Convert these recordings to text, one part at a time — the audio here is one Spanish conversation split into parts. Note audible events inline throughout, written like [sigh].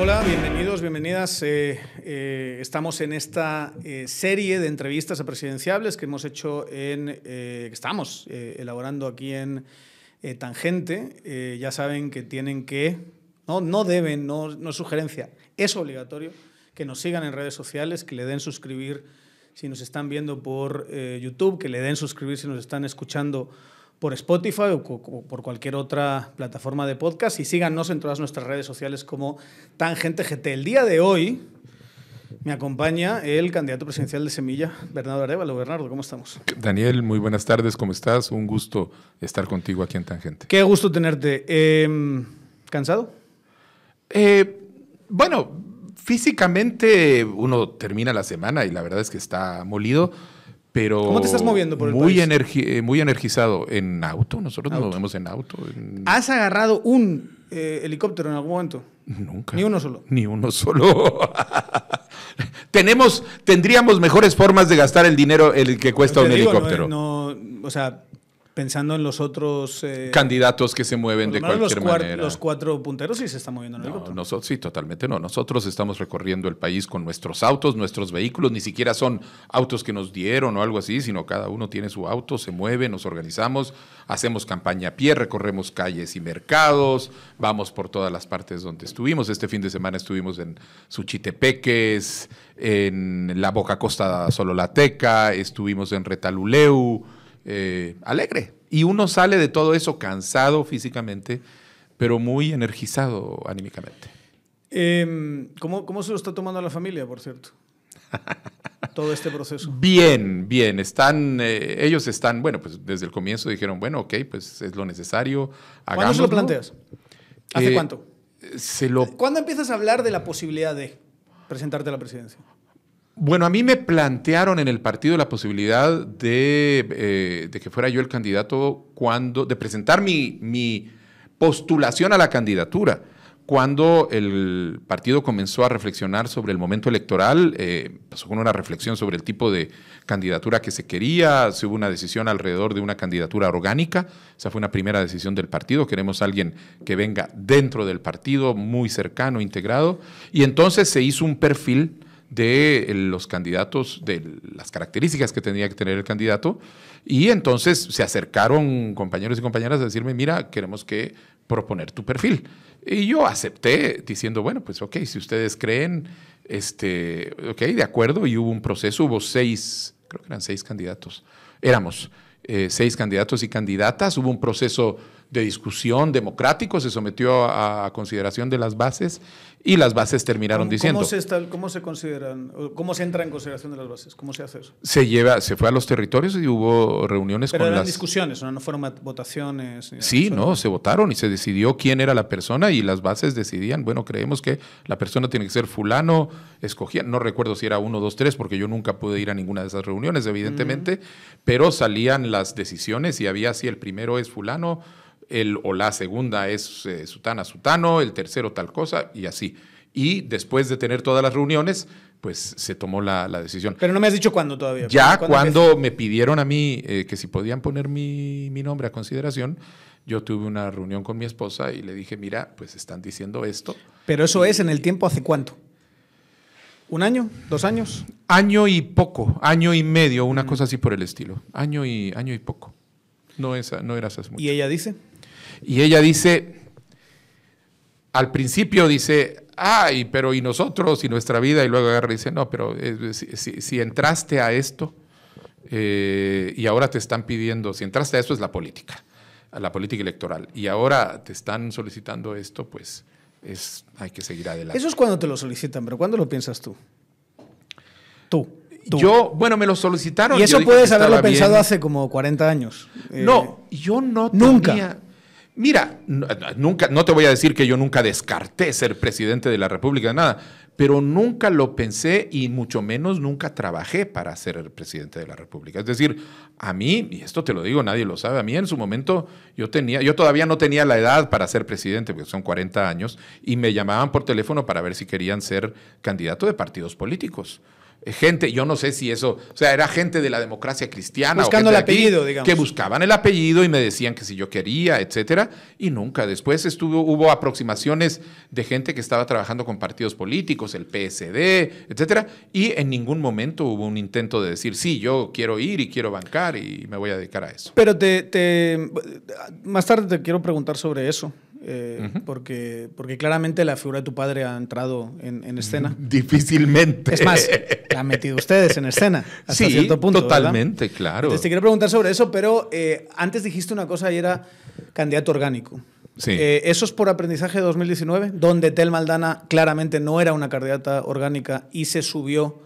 Hola, bienvenidos, bienvenidas. Eh, eh, estamos en esta eh, serie de entrevistas a presidenciables que hemos hecho en, que estamos elaborando aquí en Tangente. ya saben que tienen que, no, no deben, no, no es sugerencia, es obligatorio que nos sigan en redes sociales, que le den suscribir si nos están viendo por YouTube, que le den suscribir si nos están escuchando por Spotify o por cualquier otra plataforma de podcast y síganos en todas nuestras redes sociales como Tangente GT. El día de hoy me acompaña el candidato presidencial de Semilla, Bernardo Arevalo. Bernardo, ¿cómo estamos? Daniel, muy buenas tardes, ¿cómo estás? Un gusto estar contigo aquí en Tangente. Qué gusto tenerte. Em, ¿Cansado? Eh, bueno, físicamente uno termina la semana y la verdad es que está molido pero ¿Cómo te estás moviendo por el muy país? Eh, muy energizado. En auto, nosotros nos movemos en auto. ¿Has agarrado un eh, helicóptero en algún momento? Nunca. Ni uno solo. Ni uno solo. [laughs] Tenemos, tendríamos mejores formas de gastar el dinero el que cuesta un helicóptero. no, o sea, pensando en los otros eh, candidatos que se mueven de cualquier los manera. Los cuatro punteros sí se están moviendo en el no, nosotros sí, totalmente no. Nosotros estamos recorriendo el país con nuestros autos, nuestros vehículos, ni siquiera son autos que nos dieron o algo así, sino cada uno tiene su auto, se mueve, nos organizamos, hacemos campaña a pie, recorremos calles y mercados, vamos por todas las partes donde estuvimos. Este fin de semana estuvimos en Suchitepeques, en la Boca Costa Sololateca, estuvimos en Retaluleu eh, alegre. Y uno sale de todo eso cansado físicamente, pero muy energizado anímicamente. Em, ¿cómo, ¿Cómo se lo está tomando la familia, por cierto? [laughs] todo este proceso. Bien, bien. Están, eh, ellos están, bueno, pues desde el comienzo dijeron, bueno, ok, pues es lo necesario. ¿Cuándo se lo planteas? ¿Hace eh, cuánto? Se lo... ¿Cuándo empiezas a hablar de la posibilidad de presentarte a la presidencia? Bueno, a mí me plantearon en el partido la posibilidad de, eh, que fuera yo el candidato cuando, de presentar mi, postulación a la candidatura. Cuando el partido comenzó a reflexionar sobre el momento electoral, eh, pasó con una reflexión sobre el tipo de candidatura que se quería, se hubo una decisión alrededor de una candidatura orgánica, esa fue una primera decisión del partido, queremos alguien que venga dentro del partido, muy cercano, integrado, y entonces se hizo un perfil de los candidatos, de las características que tenía que tener el candidato. Y entonces se acercaron compañeros y compañeras a decirme, mira, queremos que proponer tu perfil. Y yo acepté diciendo, bueno, pues ok, si ustedes creen, este, ok, de acuerdo. Y hubo un proceso, hubo seis, creo que eran seis candidatos. Éramos eh, seis candidatos y candidatas. Hubo un proceso de discusión democrático, se sometió a, consideración de las bases y las bases terminaron diciendo. ¿cómo se, ¿Cómo se consideran, cómo se entra en consideración de las bases? ¿Cómo se hace eso? Se lleva, se fue a los territorios y hubo reuniones Pero con eran las... discusiones, ¿no? no fueron votaciones. Sí, no, se votaron y se decidió quién era la persona y las bases decidían, bueno, creemos que la persona tiene que ser fulano, escogían, no recuerdo si era uno, dos, tres, porque yo nunca pude ir a ninguna de esas reuniones, evidentemente, pero salían las decisiones y había así, el primero es fulano, el, o la segunda es eh, sutana, sutano, el tercero tal cosa y así. Y después de tener todas las reuniones, pues se tomó la, decisión. Pero no me has dicho cuándo todavía. Ya cuando me pidieron a mí eh, que si podían poner mi, mi, nombre a consideración, yo tuve una reunión con mi esposa y le dije, mira, pues están diciendo esto. Pero eso es en el tiempo hace cuánto? ¿Un año? ¿Dos años? Año y poco, año y medio, una mm. cosa así por el estilo. Año y, año y poco. No, esa, no era esas ¿Y ella dice? Y ella dice, al principio dice, ay, pero ¿y nosotros y nuestra vida? Y luego agarra y dice, no, pero eh, si, entraste a esto eh, y ahora te están pidiendo, si entraste a esto es la política, a la política electoral, y ahora te están solicitando esto, pues es, hay que seguir adelante. Eso es cuando te lo solicitan, pero ¿cuándo lo piensas tú? Tú. Yo, bueno, me lo solicitaron. Y eso puedes haberlo pensado hace como 40 años. No, eh, yo no Nunca. Mira, nunca, no te voy a decir que yo nunca descarté ser presidente de la República, nada, pero nunca lo pensé y mucho menos nunca trabajé para ser presidente de la República. Es decir, a mí, y esto te lo digo, nadie lo sabe, a mí en su momento yo tenía, yo todavía no tenía la edad para ser presidente, porque son 40 años, y me llamaban por teléfono para ver si querían ser candidato de partidos políticos. Gente, yo no sé si eso, o sea, era gente de la democracia cristiana. Buscando o el aquí apellido, digamos. Que buscaban el apellido y me decían que si yo quería, etcétera, y nunca. Después estuvo, hubo aproximaciones de gente que estaba trabajando con partidos políticos, el PSD, etcétera, y en ningún momento hubo un intento de decir, sí, yo quiero ir y quiero bancar y me voy a dedicar a eso. Pero te, te- más tarde te quiero preguntar sobre eso, eh, porque, porque claramente la figura de tu padre ha entrado en, en escena. [laughs] Difícilmente. Es más, la han metido ustedes en escena hasta sí, cierto punto. ¿verdad? totalmente, claro. Entonces te quiero preguntar sobre eso, pero eh, antes dijiste una cosa y era candidato orgánico. Sí. Eh, ¿Eso es por aprendizaje de 2019? Donde Tel Maldana claramente no era una candidata orgánica y se subió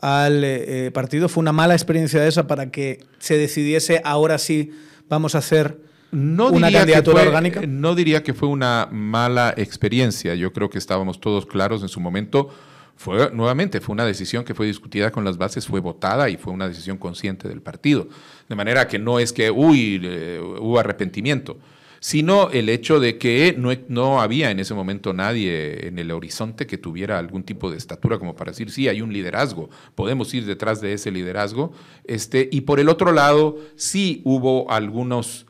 al eh, partido. ¿Fue una mala experiencia esa para que se decidiese ahora sí vamos a hacer No una diría que candidatura fue- orgánica? No diría que fue una mala experiencia. Yo creo que estábamos todos claros en su momento. Fue, nuevamente, fue una decisión que fue discutida con las bases, fue votada y fue una decisión consciente del partido. De manera que no es que, uy, eh, hubo arrepentimiento, sino el hecho de que no, no había en ese momento nadie en el horizonte que tuviera algún tipo de estatura como para decir, sí, hay un liderazgo, podemos ir detrás de ese liderazgo. Este, y por el otro lado, sí hubo algunos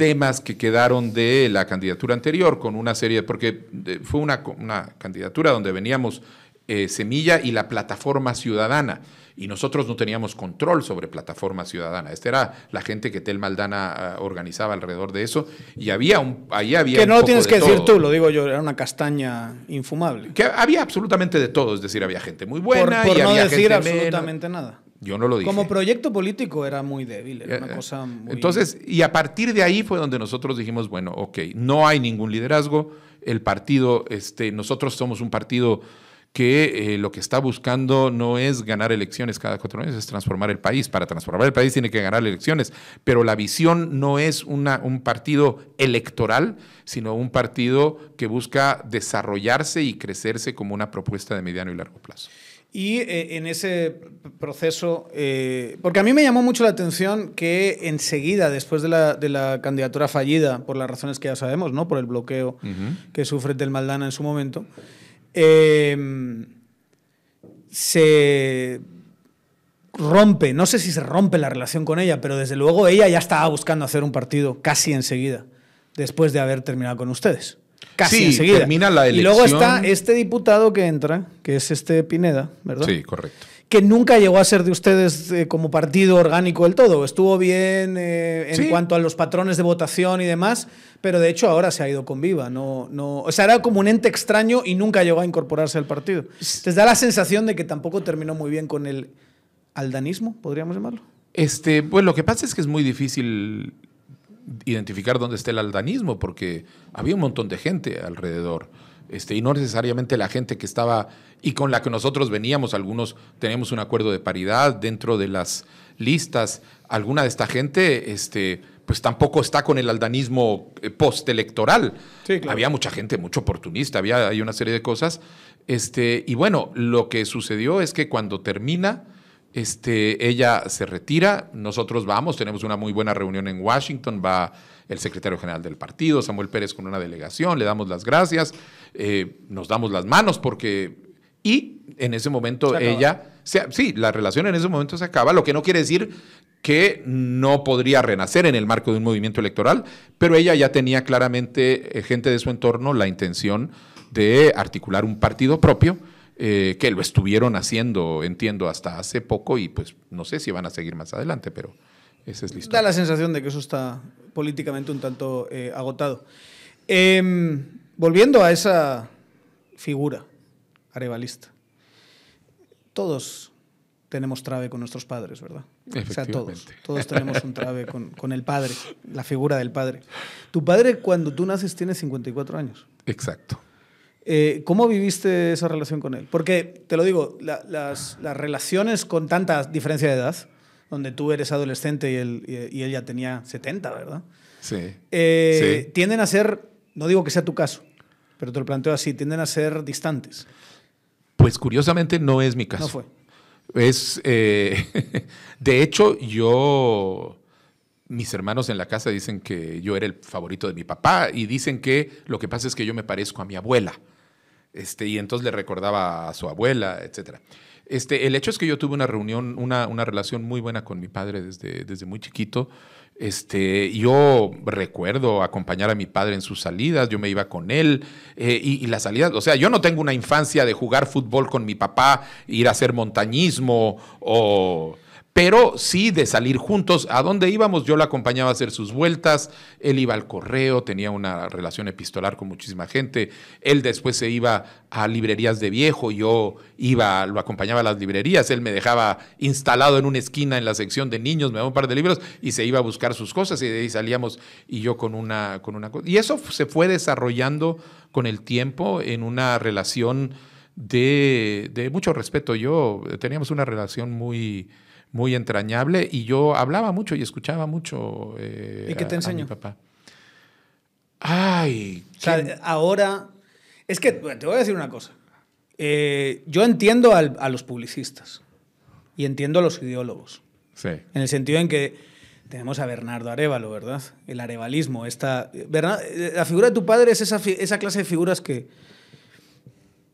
temas que quedaron de la candidatura anterior con una serie, porque eh, fue una, una candidatura donde veníamos eh, Semilla y la Plataforma Ciudadana, y nosotros no teníamos control sobre Plataforma Ciudadana. Esta era la gente que Tel Maldana ah, organizaba alrededor de eso, y había un, ahí había Que un no lo tienes de que decir tú, lo digo yo, era una castaña infumable. Que había absolutamente de todo, es decir, había gente muy Por, buena por y no había decir gente absolutamente nada. Yo no lo dije. Como proyecto político era muy débil, era una Eh, cosa muy... Entonces, y a partir de ahí fue donde nosotros dijimos, bueno, ok, no hay ningún liderazgo, el partido, este, nosotros somos un partido que eh, lo que está buscando no es ganar elecciones cada cuatro años, es transformar el país. Para transformar el país tiene que ganar elecciones, pero la visión no es una, un partido electoral, sino un partido que busca desarrollarse y crecerse como una propuesta de mediano y largo plazo. Y eh, en ese proceso, eh, porque a mí me llamó mucho la atención que enseguida, después de la, de la candidatura fallida, por las razones que ya sabemos, ¿no? por el bloqueo que sufre Tel Maldana en su momento, eh, se rompe, no sé si se rompe la relación con ella, pero desde luego ella ya estaba buscando hacer un partido casi enseguida, después de haber terminado con ustedes. Casi Sí, enseguida. termina la Y luego elección. está este diputado que entra, que es este Pineda, ¿verdad? Sí, correcto. que nunca llegó a ser de ustedes eh, como partido orgánico del todo. Estuvo bien eh, en Sí. cuanto a los patrones de votación y demás, pero de hecho ahora se ha ido con Viva. No, no, o sea, era como un ente extraño y nunca llegó a incorporarse al partido. ¿Te da la sensación de que tampoco terminó muy bien con el aldanismo, podríamos llamarlo? Este, pues lo que pasa es que es muy difícil identificar dónde está el aldanismo, porque había un montón de gente alrededor. Este, y no necesariamente la gente que estaba y con la que nosotros veníamos, algunos teníamos un acuerdo de paridad dentro de las listas. Alguna de esta gente, este, pues tampoco está con el aldanismo eh, postelectoral. Sí, claro. Había mucha gente, mucho oportunista, había hay una serie de cosas. Este, y bueno, lo que sucedió es que cuando termina, este, ella se retira, nosotros vamos, tenemos una muy buena reunión en Washington, va el secretario general del partido, Samuel Pérez, con una delegación, le damos las gracias, eh, nos damos las manos porque... Y en ese momento Se ella, se- sí, la relación en ese momento se acaba, lo que no quiere decir que no podría renacer en el marco de un movimiento electoral, pero ella ya tenía claramente, eh, gente de su entorno, la intención de articular un partido propio, eh, que lo estuvieron haciendo, entiendo, hasta hace poco y pues no sé si van a seguir más adelante, pero esa es la Da historia. la sensación de que eso está políticamente un tanto eh, agotado. Em, volviendo a esa figura arevalista. Todos tenemos trave con nuestros padres, ¿verdad? O sea, todos. Todos tenemos un trave con, [laughs] con el padre, la figura del padre. Tu padre, cuando tú naces, tiene 54 años. Exacto. Eh, ¿Cómo viviste esa relación con él? Porque, te lo digo, la- las, las relaciones con tanta diferencia de edad, donde tú eres adolescente y él, y, él ya tenía 70, ¿verdad? Sí. Eh, Sí. Tienden a ser, no digo que sea tu caso, pero te lo planteo así, tienden a ser distantes. Pues curiosamente no es mi caso. No fue. Es, eh, [laughs] de hecho, yo, mis hermanos en la casa dicen que yo era el favorito de mi papá y dicen que lo que pasa es que yo me parezco a mi abuela. Este, y entonces le recordaba a su abuela, etc. Este, el hecho es que yo tuve una reunión, una, una relación muy buena con mi padre desde, desde muy chiquito. Este, yo recuerdo acompañar a mi padre en sus salidas, yo me iba con él eh, y, y, las salidas, o sea, yo no tengo una infancia de jugar fútbol con mi papá, ir a hacer montañismo o pero sí de salir juntos. ¿A dónde íbamos? Yo lo acompañaba a hacer sus vueltas, él iba al correo, tenía una relación epistolar con muchísima gente, él después se iba a librerías de viejo, yo iba, lo acompañaba a las librerías, él me dejaba instalado en una esquina en la sección de niños, me daba un par de libros y se iba a buscar sus cosas y de ahí salíamos y yo con una, con una Y eso se fue desarrollando con el tiempo en una relación de, de mucho respeto. Yo teníamos una relación muy muy entrañable y yo hablaba mucho y escuchaba mucho. Eh, ¿Y qué te enseñó? papá. Ay. O sea, ahora. Es que te voy a decir una cosa. Eh, yo entiendo a los publicistas y entiendo a los ideólogos. Sí. En el sentido en que tenemos a Bernardo Arevalo, ¿verdad? El arevalismo. Esta, la figura de tu padre es esa, esa clase de figuras que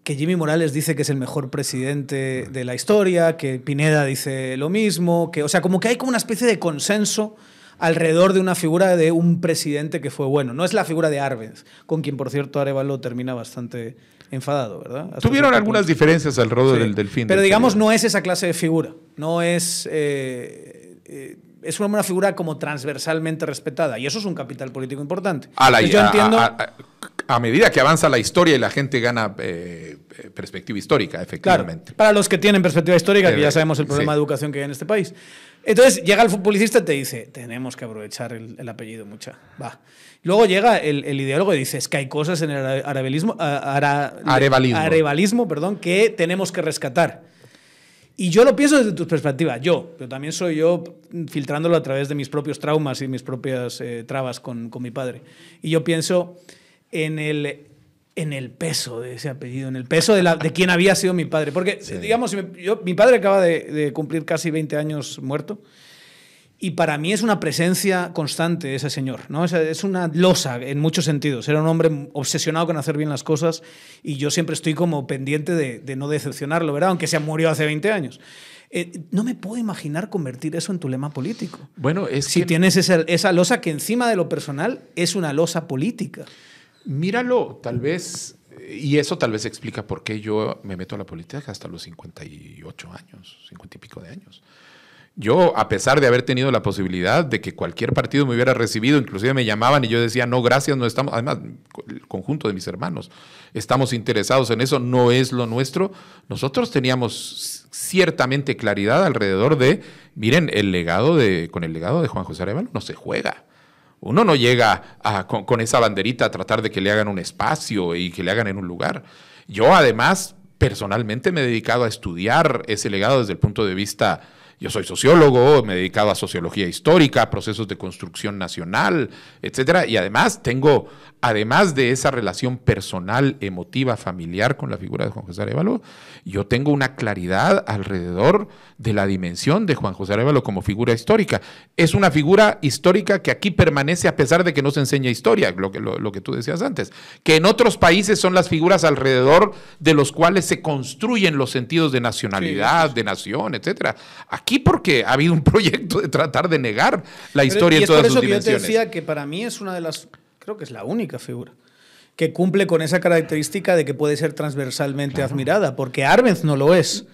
que Jimmy Morales dice que es el mejor presidente de la historia, que Pineda dice lo mismo, que, o sea, como que hay como una especie de consenso alrededor de una figura de un presidente que fue bueno. No es la figura de Arbenz, con quien, por cierto, Arevalo termina bastante enfadado, ¿verdad? Tuvieron algunas diferencias alrededor del, del, fin. Pero digamos, no es esa clase de figura. No es... Eh, eh, es una figura como transversalmente respetada y eso es un capital político importante. A la, yo entiendo a medida que avanza la historia y la gente gana eh, eh, perspectiva histórica, efectivamente. para los que tienen perspectiva histórica, que ya sabemos el problema de educación que hay en este país. Entonces llega el futbolista y te dice, tenemos que aprovechar el, apellido, mucha. Va. Luego llega el, ideólogo y dice, es que hay cosas en el arabelismo, arevalismo. perdón, que tenemos que rescatar. Y yo lo pienso desde tu perspectiva, yo, pero también soy yo filtrándolo a través de mis propios traumas y mis propias eh, trabas con, con mi padre. Y yo pienso en el, en el peso de ese apellido, en el peso de, la, de quién había sido mi padre. Porque, digamos, yo, mi padre acaba de, cumplir casi 20 años muerto. Y para mí es una presencia constante ese señor, ¿no? Es, una losa en muchos sentidos. Era un hombre obsesionado con hacer bien las cosas y yo siempre estoy como pendiente de, de no decepcionarlo, ¿verdad? Aunque se murió hace 20 años. Eh, no me puedo imaginar convertir eso en tu lema político. Bueno, es si tienes esa, esa losa que encima de lo personal es una losa política. Míralo, tal vez, y eso tal vez explica por qué yo me meto a la política hasta los 58 años, 50 y pico de años. Yo, a pesar de haber tenido la posibilidad de que cualquier partido me hubiera recibido, inclusive me llamaban y yo decía, no, gracias, no estamos, además, el conjunto de mis hermanos, estamos interesados en eso, no es lo nuestro. Nosotros teníamos ciertamente claridad alrededor de, miren, el legado de, con el legado de Juan José Arevalo no se juega. Uno no llega con, esa banderita a tratar de que le hagan un espacio y que le hagan en un lugar. Yo además, personalmente me he dedicado a estudiar ese legado desde el punto de vista, yo soy sociólogo, me he dedicado a sociología histórica, procesos de construcción nacional, etcétera, y además tengo, además de esa relación personal, emotiva, familiar con la figura de Juan José Arevalo, yo tengo una claridad alrededor de la dimensión de Juan José Arevalo como figura histórica. Es una figura histórica que aquí permanece a pesar de que no se enseña historia, lo que, lo, que tú decías antes, que en otros países son las figuras alrededor de los cuales se construyen los sentidos de nacionalidad, de nación, etcétera. Aquí porque ha habido un [laughs] proyecto de tratar de negar la historia en todas sus dimensiones. Que yo te decía que para mí es una de las, creo que es la única figura que cumple con esa característica de que puede ser transversalmente admirada, porque Arbenz no lo es.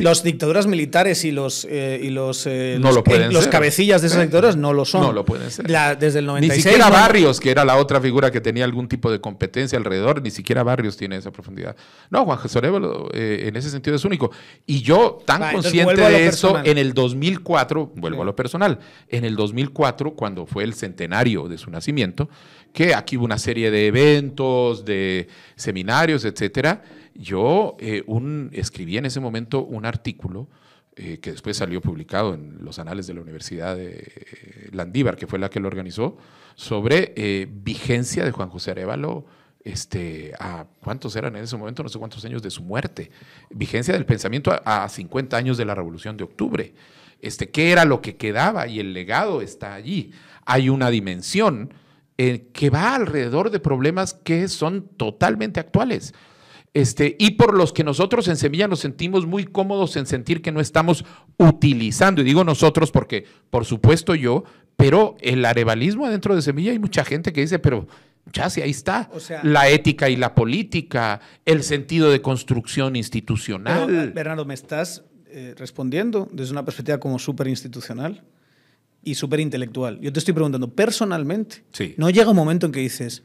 Las dictaduras militares y los, eh, y los, eh, los, cabecillas de esas eh, dictaduras no lo son. No lo pueden ser. desde el 96. Ni siquiera Barrios, que era la otra figura que tenía algún tipo de competencia alrededor, ni siquiera Barrios tiene esa profundidad. No, Juan José Arevalo en ese sentido es único. Y yo, tan consciente de eso, en el 2004, vuelvo a lo personal, en el 2004, cuando fue el centenario de su nacimiento, que aquí hubo una serie de eventos, de seminarios, etcétera yo eh, escribí en ese momento un artículo eh, que después salió publicado en los anales de la Universidad de Landívar, que fue la que lo organizó, sobre eh, vigencia de Juan José Arevalo. Este, a cuántos eran en ese momento, no sé cuántos años de su muerte, vigencia del pensamiento a, 50 años de la Revolución de Octubre. Este, ¿Qué era lo que quedaba? Y el legado está allí. Hay una dimensión que va alrededor de problemas que son totalmente actuales. Este, y por los que nosotros en Semilla nos sentimos muy cómodos en sentir que no estamos utilizando, y digo nosotros porque por supuesto yo, pero el arevalismo adentro de Semilla hay mucha gente que dice, pero ya sí, ahí está. la ética y la política, el sentido de construcción institucional. Bernardo, me estás eh, respondiendo desde una perspectiva como súper institucional y súper intelectual. Yo te estoy preguntando, personalmente, ¿no llega un momento en que dices,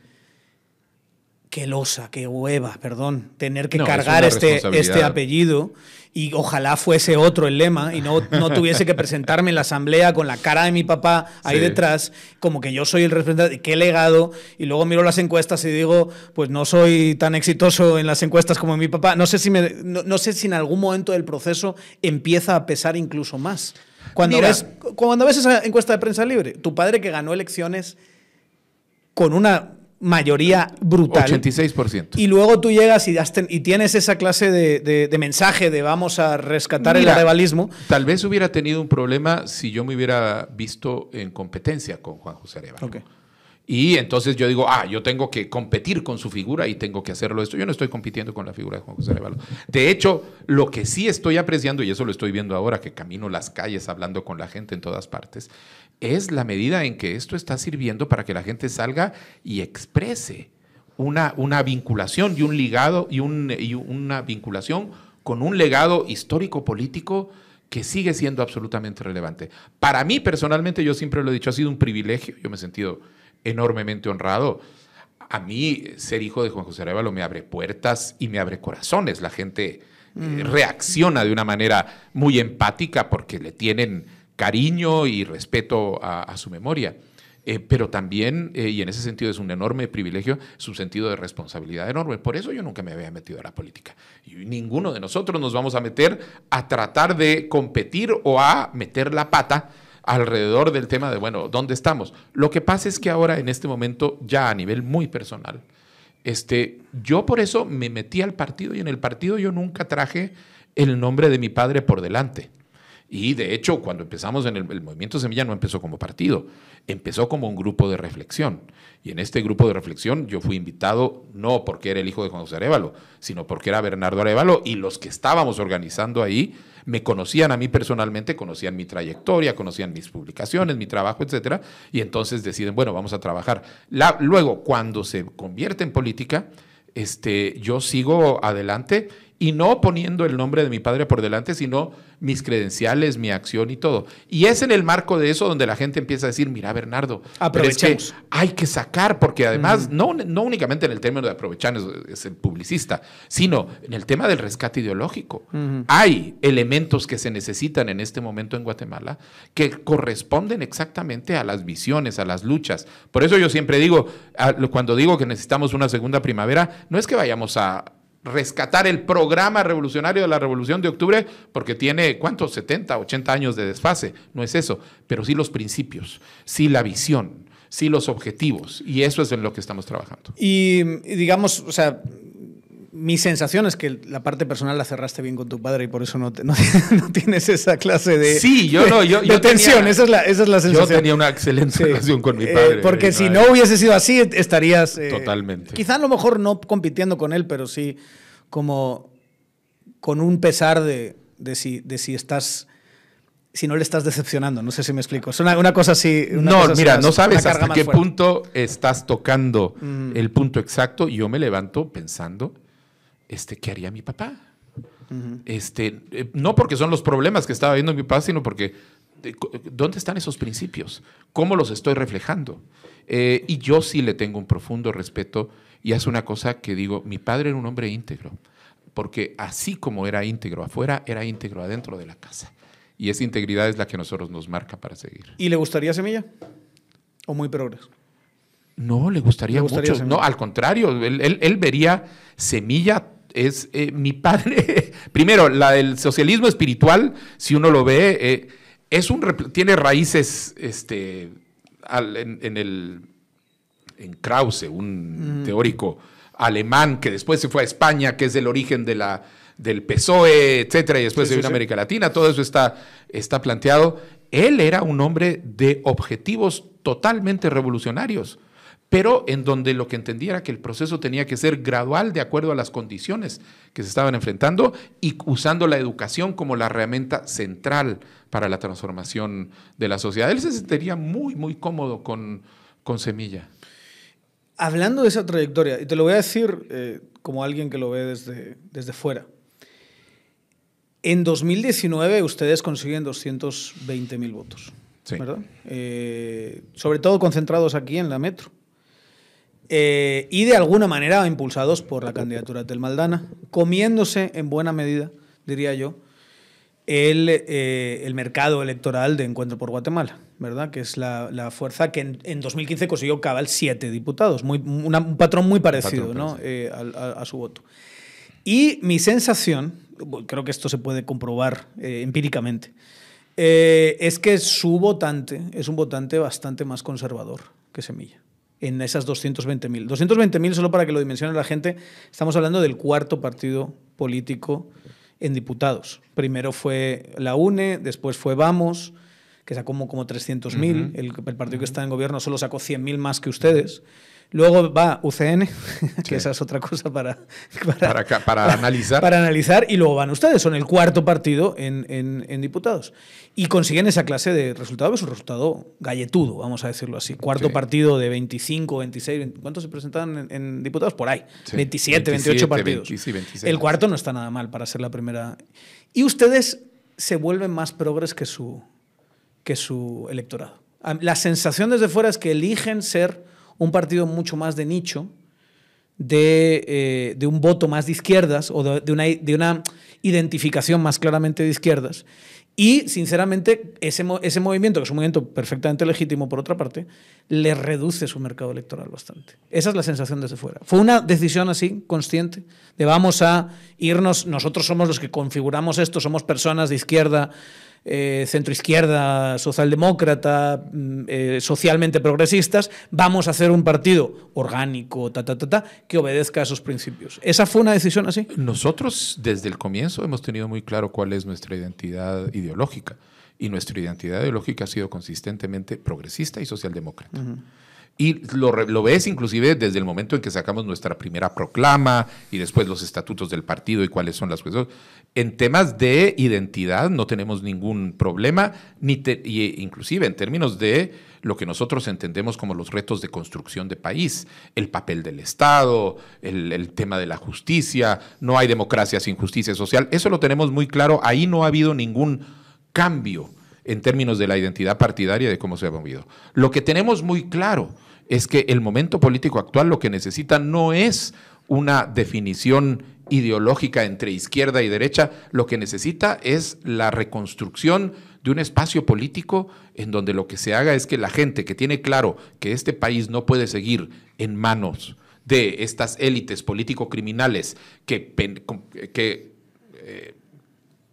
qué losa, qué hueva, perdón, tener que cargar este, este apellido. Y ojalá fuese otro el lema y no, no tuviese que presentarme en la asamblea con la cara de mi papá ahí detrás, como que yo soy el representante, qué legado, y luego miro las encuestas y digo, pues no soy tan exitoso en las encuestas como mi papá. No sé si, me, no, sé si en algún momento del proceso empieza a pesar incluso más. Cuando, ves, cuando ves esa encuesta de prensa libre, tu padre que ganó elecciones con una mayoría brutal. 86%. Y luego tú llegas y, y tienes esa clase de, mensaje de vamos a rescatar el arevalismo. Tal vez hubiera tenido un problema si yo me hubiera visto en competencia con Juan José Arevalo. Y entonces yo digo, ah, yo tengo que competir con su figura y tengo que hacerlo esto. Yo no estoy compitiendo con la figura de Juan José Arevalo. De hecho, lo que sí estoy apreciando, y eso lo estoy viendo ahora que camino las calles hablando con la gente en todas partes, es la medida en que esto está sirviendo para que la gente salga y exprese una, una vinculación y un ligado y, un, y una vinculación con un legado histórico-político que sigue siendo absolutamente relevante. Para mí personalmente, yo siempre lo he dicho, ha sido un privilegio, yo me he sentido enormemente honrado. A mí ser hijo de Juan José Arevalo me abre puertas y me abre corazones. La gente eh, mm. reacciona de una manera muy empática porque le tienen cariño y respeto a, su memoria. Eh, pero también, eh, y en ese sentido es un enorme privilegio, su sentido de responsabilidad enorme. Por eso yo nunca me había metido a la política. Y ninguno de nosotros nos vamos a meter a tratar de competir o a meter la pata alrededor del tema de, bueno, ¿dónde estamos? Lo que pasa es que ahora, en este momento, ya a nivel muy personal, este, yo por eso me metí al partido y en el partido yo nunca traje el nombre de mi padre por delante. Y de hecho, cuando empezamos en el, movimiento Semilla no empezó como partido, empezó como un grupo de reflexión. Y en este grupo de reflexión yo fui invitado no porque era el hijo de José Arevalo, sino porque era Bernardo Arevalo y los que estábamos organizando ahí me conocían a mí personalmente, conocían mi trayectoria, conocían mis publicaciones, mi trabajo, etcétera, y entonces deciden, bueno, vamos a trabajar. luego, cuando se convierte en política, este, yo sigo adelante y no poniendo el nombre de mi padre por delante, sino mis credenciales, mi acción y todo. Y es en el marco de eso donde la gente empieza a decir, mira Bernardo, aprovechemos. hay que sacar, porque además no, no únicamente en el término de aprovechar es, el publicista, sino en el tema del rescate ideológico. Hay elementos que se necesitan en este momento en Guatemala que corresponden exactamente a las visiones, a las luchas. Por eso yo siempre digo, cuando digo que necesitamos una segunda primavera, no es que vayamos a rescatar el programa revolucionario de la Revolución de Octubre, porque tiene, ¿cuántos? 70, 80 años de desfase. No es eso, pero sí los principios, sí la visión, sí los objetivos. Y eso es en lo que estamos trabajando. Y, digamos, o sea, mi sensación es que la parte personal la cerraste bien con tu padre y por eso no, [laughs] no, tienes esa clase de, sí, yo no, yo, tensión. esa, es la, esa es la sensación. Yo tenía una excelente relación con mi eh, padre. porque si no hubiese sido así, estarías. Eh, Totalmente. Quizá a lo mejor no compitiendo con él, pero sí como con un pesar de, de, si, de si estás si no le estás decepcionando. No sé si me explico. Es una, cosa así. no, mira, no sabes hasta qué punto estás tocando el punto exacto. Y yo me levanto pensando este, ¿qué haría mi papá? este, eh, no porque son los problemas que estaba viendo mi papá, sino porque ¿dónde están esos principios? ¿Cómo los estoy reflejando? Eh, y yo sí le tengo un profundo respeto y hace una cosa que digo, mi padre era un hombre íntegro, porque así como era íntegro afuera, era íntegro adentro de la casa. Y esa integridad es la que a nosotros nos marca para seguir. ¿Y le gustaría semilla? ¿O muy progreso? No, le gustaría, mucho. No, al contrario, él vería semilla es eh, mi padre. [laughs] Primero, la del socialismo espiritual, si uno lo ve, eh, es un, tiene raíces este, en, el, en Krause, un teórico alemán que después se fue a España, que es el origen de la, del PSOE, etcétera, y después se vino a América Latina. Todo eso está, está planteado. Él era un hombre de objetivos totalmente revolucionarios pero en donde lo que entendía era que el proceso tenía que ser gradual de acuerdo a las condiciones que se estaban enfrentando y usando la educación como la herramienta central para la transformación de la sociedad. Él se sentiría muy, muy cómodo con, con Semilla. Hablando de esa trayectoria, y te lo voy a decir eh, como alguien que lo ve desde, desde fuera. En 2019 ustedes consiguen 220.000 votos, ¿verdad? Eh, sobre todo concentrados aquí en la metro. Eh, y de alguna manera impulsados por la candidatura del Maldana, comiéndose en buena medida, diría yo, el, eh, el, mercado electoral de Encuentro por Guatemala, ¿verdad? Que es la, la fuerza que en, en, 2015 consiguió cabal siete diputados, muy, una, un patrón muy parecido patrón, ¿no? Eh, a, a, su voto. Y mi sensación, creo que esto se puede comprobar eh, empíricamente, eh, es que su votante es un votante bastante más conservador que Semilla en esas 220.000. 220.000, solo para que lo dimensione la gente, estamos hablando del cuarto partido político en diputados. Primero fue la UNE, después fue Vamos, que sacó como, como 300.000. Uh -huh. el, el, partido uh -huh. que está en gobierno solo sacó 100.000 más que ustedes. Luego va UCN, [laughs] que sí. esa es otra cosa para, [laughs] para, para, para, analizar. Para analizar, y luego van ustedes, son el cuarto partido en, en, en, diputados. Y consiguen esa clase de resultado, que es un resultado galletudo, vamos a decirlo así. Cuarto sí. partido de 25, 26, 20, ¿cuántos se presentaban en, en diputados? Por ahí. Sí. 27, 28 partidos. 20, 26, el cuarto no está nada mal para ser la primera. Y ustedes se vuelven más progres que su, que su electorado. La sensación desde fuera es que eligen ser un partido mucho más de nicho, de, eh, de un voto más de izquierdas o de, de, una, de, una, identificación más claramente de izquierdas. Y, sinceramente, ese, ese movimiento, que es un movimiento perfectamente legítimo por otra parte, le reduce su mercado electoral bastante. Esa es la sensación desde fuera. Fue una decisión así, consciente, de vamos a irnos, nosotros somos los que configuramos esto, somos personas de izquierda, eh, centroizquierda, socialdemócrata, mm, eh, socialmente progresistas, vamos a hacer un partido orgánico, ta, ta, ta, ta, que obedezca a esos principios. ¿Esa fue una decisión así? Nosotros desde el comienzo hemos tenido muy claro cuál es nuestra identidad ideológica y nuestra identidad ideológica ha sido consistentemente progresista y socialdemócrata. Uh -huh. Y lo, lo, ves inclusive desde el momento en que sacamos nuestra primera proclama y después los estatutos del partido y cuáles son las cosas. En temas de identidad no tenemos ningún problema, ni y inclusive en términos de lo que nosotros entendemos como los retos de construcción de país, el papel del Estado, el, el tema de la justicia, no hay democracia sin justicia social, eso lo tenemos muy claro, ahí no ha habido ningún cambio en términos de la identidad partidaria de cómo se ha movido. Lo que tenemos muy claro es que el momento político actual lo que necesita no es una definición ideológica entre izquierda y derecha, lo que necesita es la reconstrucción de un espacio político en donde lo que se haga es que la gente que tiene claro que este país no puede seguir en manos de estas élites político-criminales que, que eh,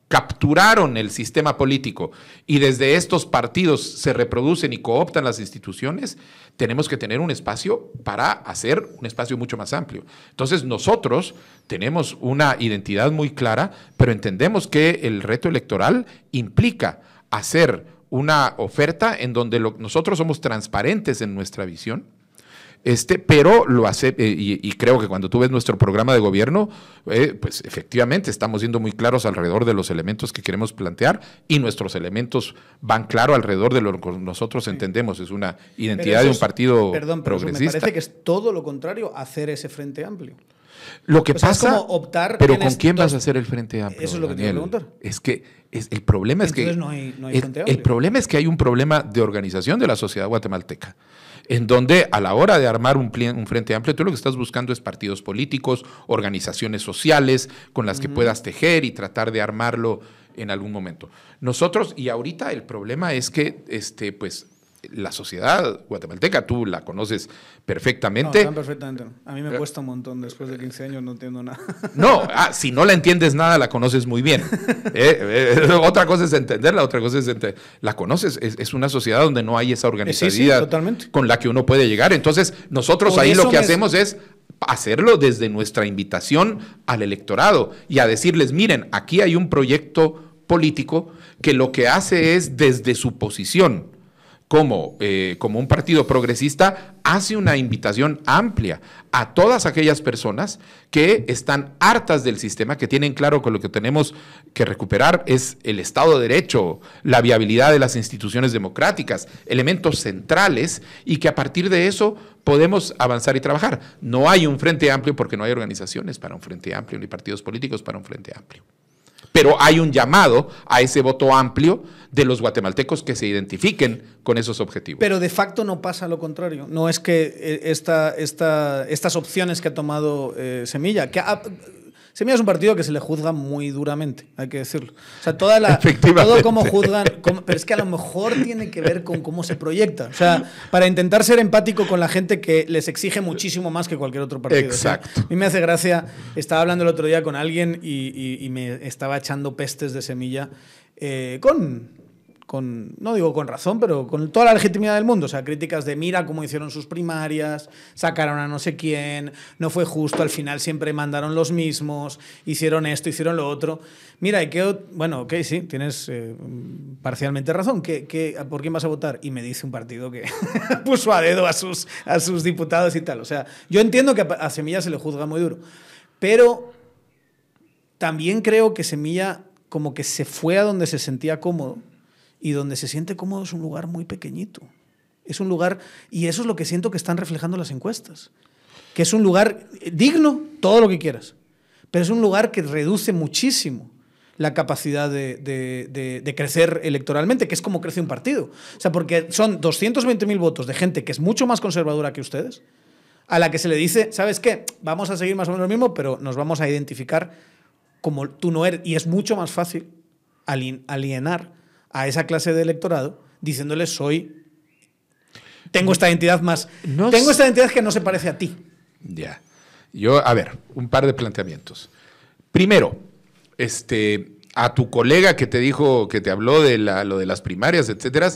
capturaron el sistema político y desde estos partidos se reproducen y cooptan las instituciones, tenemos que tener un espacio para hacer un espacio mucho más amplio. Entonces nosotros tenemos una identidad muy clara, pero entendemos que el reto electoral implica hacer una oferta en donde nosotros somos transparentes en nuestra visión, este, pero lo hace, eh, y, y, creo que cuando tú ves nuestro programa de gobierno, eh, pues efectivamente estamos siendo muy claros alrededor de los elementos que queremos plantear y nuestros elementos van claro alrededor de lo que nosotros entendemos, es una identidad es, de un partido perdón, pero progresista. me parece que es todo lo contrario hacer ese frente amplio. Lo que o sea, pasa, es como optar pero ¿con quién vas a hacer el frente amplio? Eso es lo que Daniel? te voy a preguntar. Es que es, el problema Entonces es que no hay, no hay el, el problema es que hay un problema de organización de la sociedad guatemalteca en donde a la hora de armar un, un, frente amplio, tú lo que estás buscando es partidos políticos, organizaciones sociales con las que uh -huh. puedas tejer y tratar de armarlo en algún momento. Nosotros, y ahorita el problema es que, este, pues, la sociedad guatemalteca, tú la conoces perfectamente. No, perfectamente. A mí me cuesta un montón, después de 15 años no entiendo nada. [laughs] No, ah, si no la entiendes nada, la conoces muy bien. [laughs] eh, eh, otra cosa es entenderla, otra cosa es enter la conoces. Es, es, una sociedad donde no hay esa organización sí, sí, con la que uno puede llegar. Entonces, nosotros Por ahí lo que hacemos es hacerlo desde nuestra invitación al electorado y a decirles, miren, aquí hay un proyecto político que lo que hace es desde su posición como, eh, como un partido progresista, hace una invitación amplia a todas aquellas personas que están hartas del sistema, que tienen claro que lo que tenemos que recuperar es el Estado de Derecho, la viabilidad de las instituciones democráticas, elementos centrales, y que a partir de eso podemos avanzar y trabajar. No hay un frente amplio porque no hay organizaciones para un frente amplio, ni partidos políticos para un frente amplio pero hay un llamado a ese voto amplio de los guatemaltecos que se identifiquen con esos objetivos. Pero de facto no pasa lo contrario. No es que eh, esta, esta, estas opciones que ha tomado eh, Semilla, que Semilla es un partido que se le juzga muy duramente, hay que decirlo. O sea, toda la, todo como juzgan, pero es que a lo mejor tiene que ver con cómo se proyecta. O sea, para intentar ser empático con la gente que les exige muchísimo más que cualquier otro partido. Exacto. a mí me hace gracia, estaba hablando el otro día con alguien y, me estaba echando pestes de Semilla eh, con no digo con razón, pero con toda la legitimidad del mundo. O sea, críticas de mira cómo hicieron sus primarias, sacaron a no sé quién, no fue justo, al final siempre mandaron los mismos, hicieron esto, hicieron lo otro. Mira, y que, bueno, ok, sí, tienes eh, parcialmente razón. ¿Qué, por quién vas a votar? Y me dice un partido que [laughs] puso a dedo a sus, a sus diputados y tal. O sea, yo entiendo que a Semilla se le juzga muy duro, pero también creo que Semilla como que se fue a donde se sentía cómodo y donde se siente cómodo es un lugar muy pequeñito. Es un lugar, y eso es lo que siento que están reflejando las encuestas, que es un lugar digno, todo lo que quieras, pero es un lugar que reduce muchísimo la capacidad de, crecer electoralmente, que es como crece un partido. O sea, porque son 220.000 votos de gente que es mucho más conservadora que ustedes, a la que se le dice, ¿sabes qué? Vamos a seguir más o menos lo mismo, pero nos vamos a identificar como tú no eres. Y es mucho más fácil alienar a esa clase de electorado diciéndole soy tengo esta identidad más tengo esta identidad que no se parece a ti. Ya. Yo, a ver, un par de planteamientos. Primero, este, a tu colega que te dijo, que te habló de lo de las primarias, etcétera,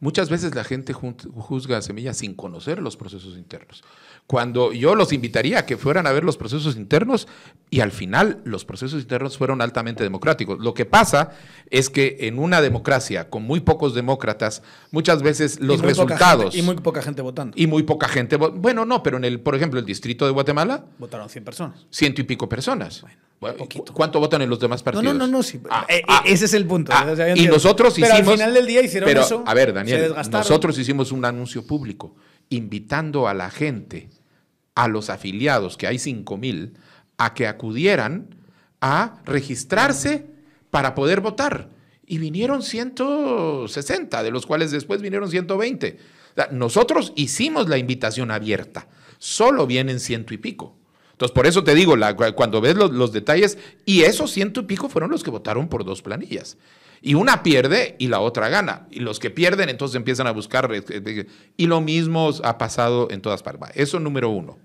muchas veces la gente juzga a Semilla sin conocer los procesos internos cuando yo los invitaría a que fueran a ver los procesos internos y al final los procesos internos fueron altamente democráticos. Lo que pasa es que en una democracia con muy pocos demócratas, muchas veces los resultados... y muy poca gente votando. Y muy poca gente... Bueno, no, pero en el, por ejemplo, el distrito de Guatemala... Votaron 100 personas. Ciento y pico personas. Bueno, ¿Cuánto votan en los demás partidos? No, no, no, sí. Ah, eh, ah. ese es el punto. Ah, y nosotros hicimos... Pero al final del día hicieron eso. A ver, Daniel, nosotros hicimos un anuncio público invitando a la gente, a los afiliados, que hay 5 mil, a que acudieran a registrarse para poder votar. Y vinieron 160, de los cuales después vinieron 120. nosotros hicimos la invitación abierta, solo vienen ciento y pico. Entonces, por eso te digo, cuando ves los, los, detalles, y esos ciento y pico fueron los que votaron por dos planillas. Y una pierde y la otra gana. Y los que pierden entonces empiezan a buscar. Eh, eh, y lo mismo ha pasado en todas partes. Eso número uno.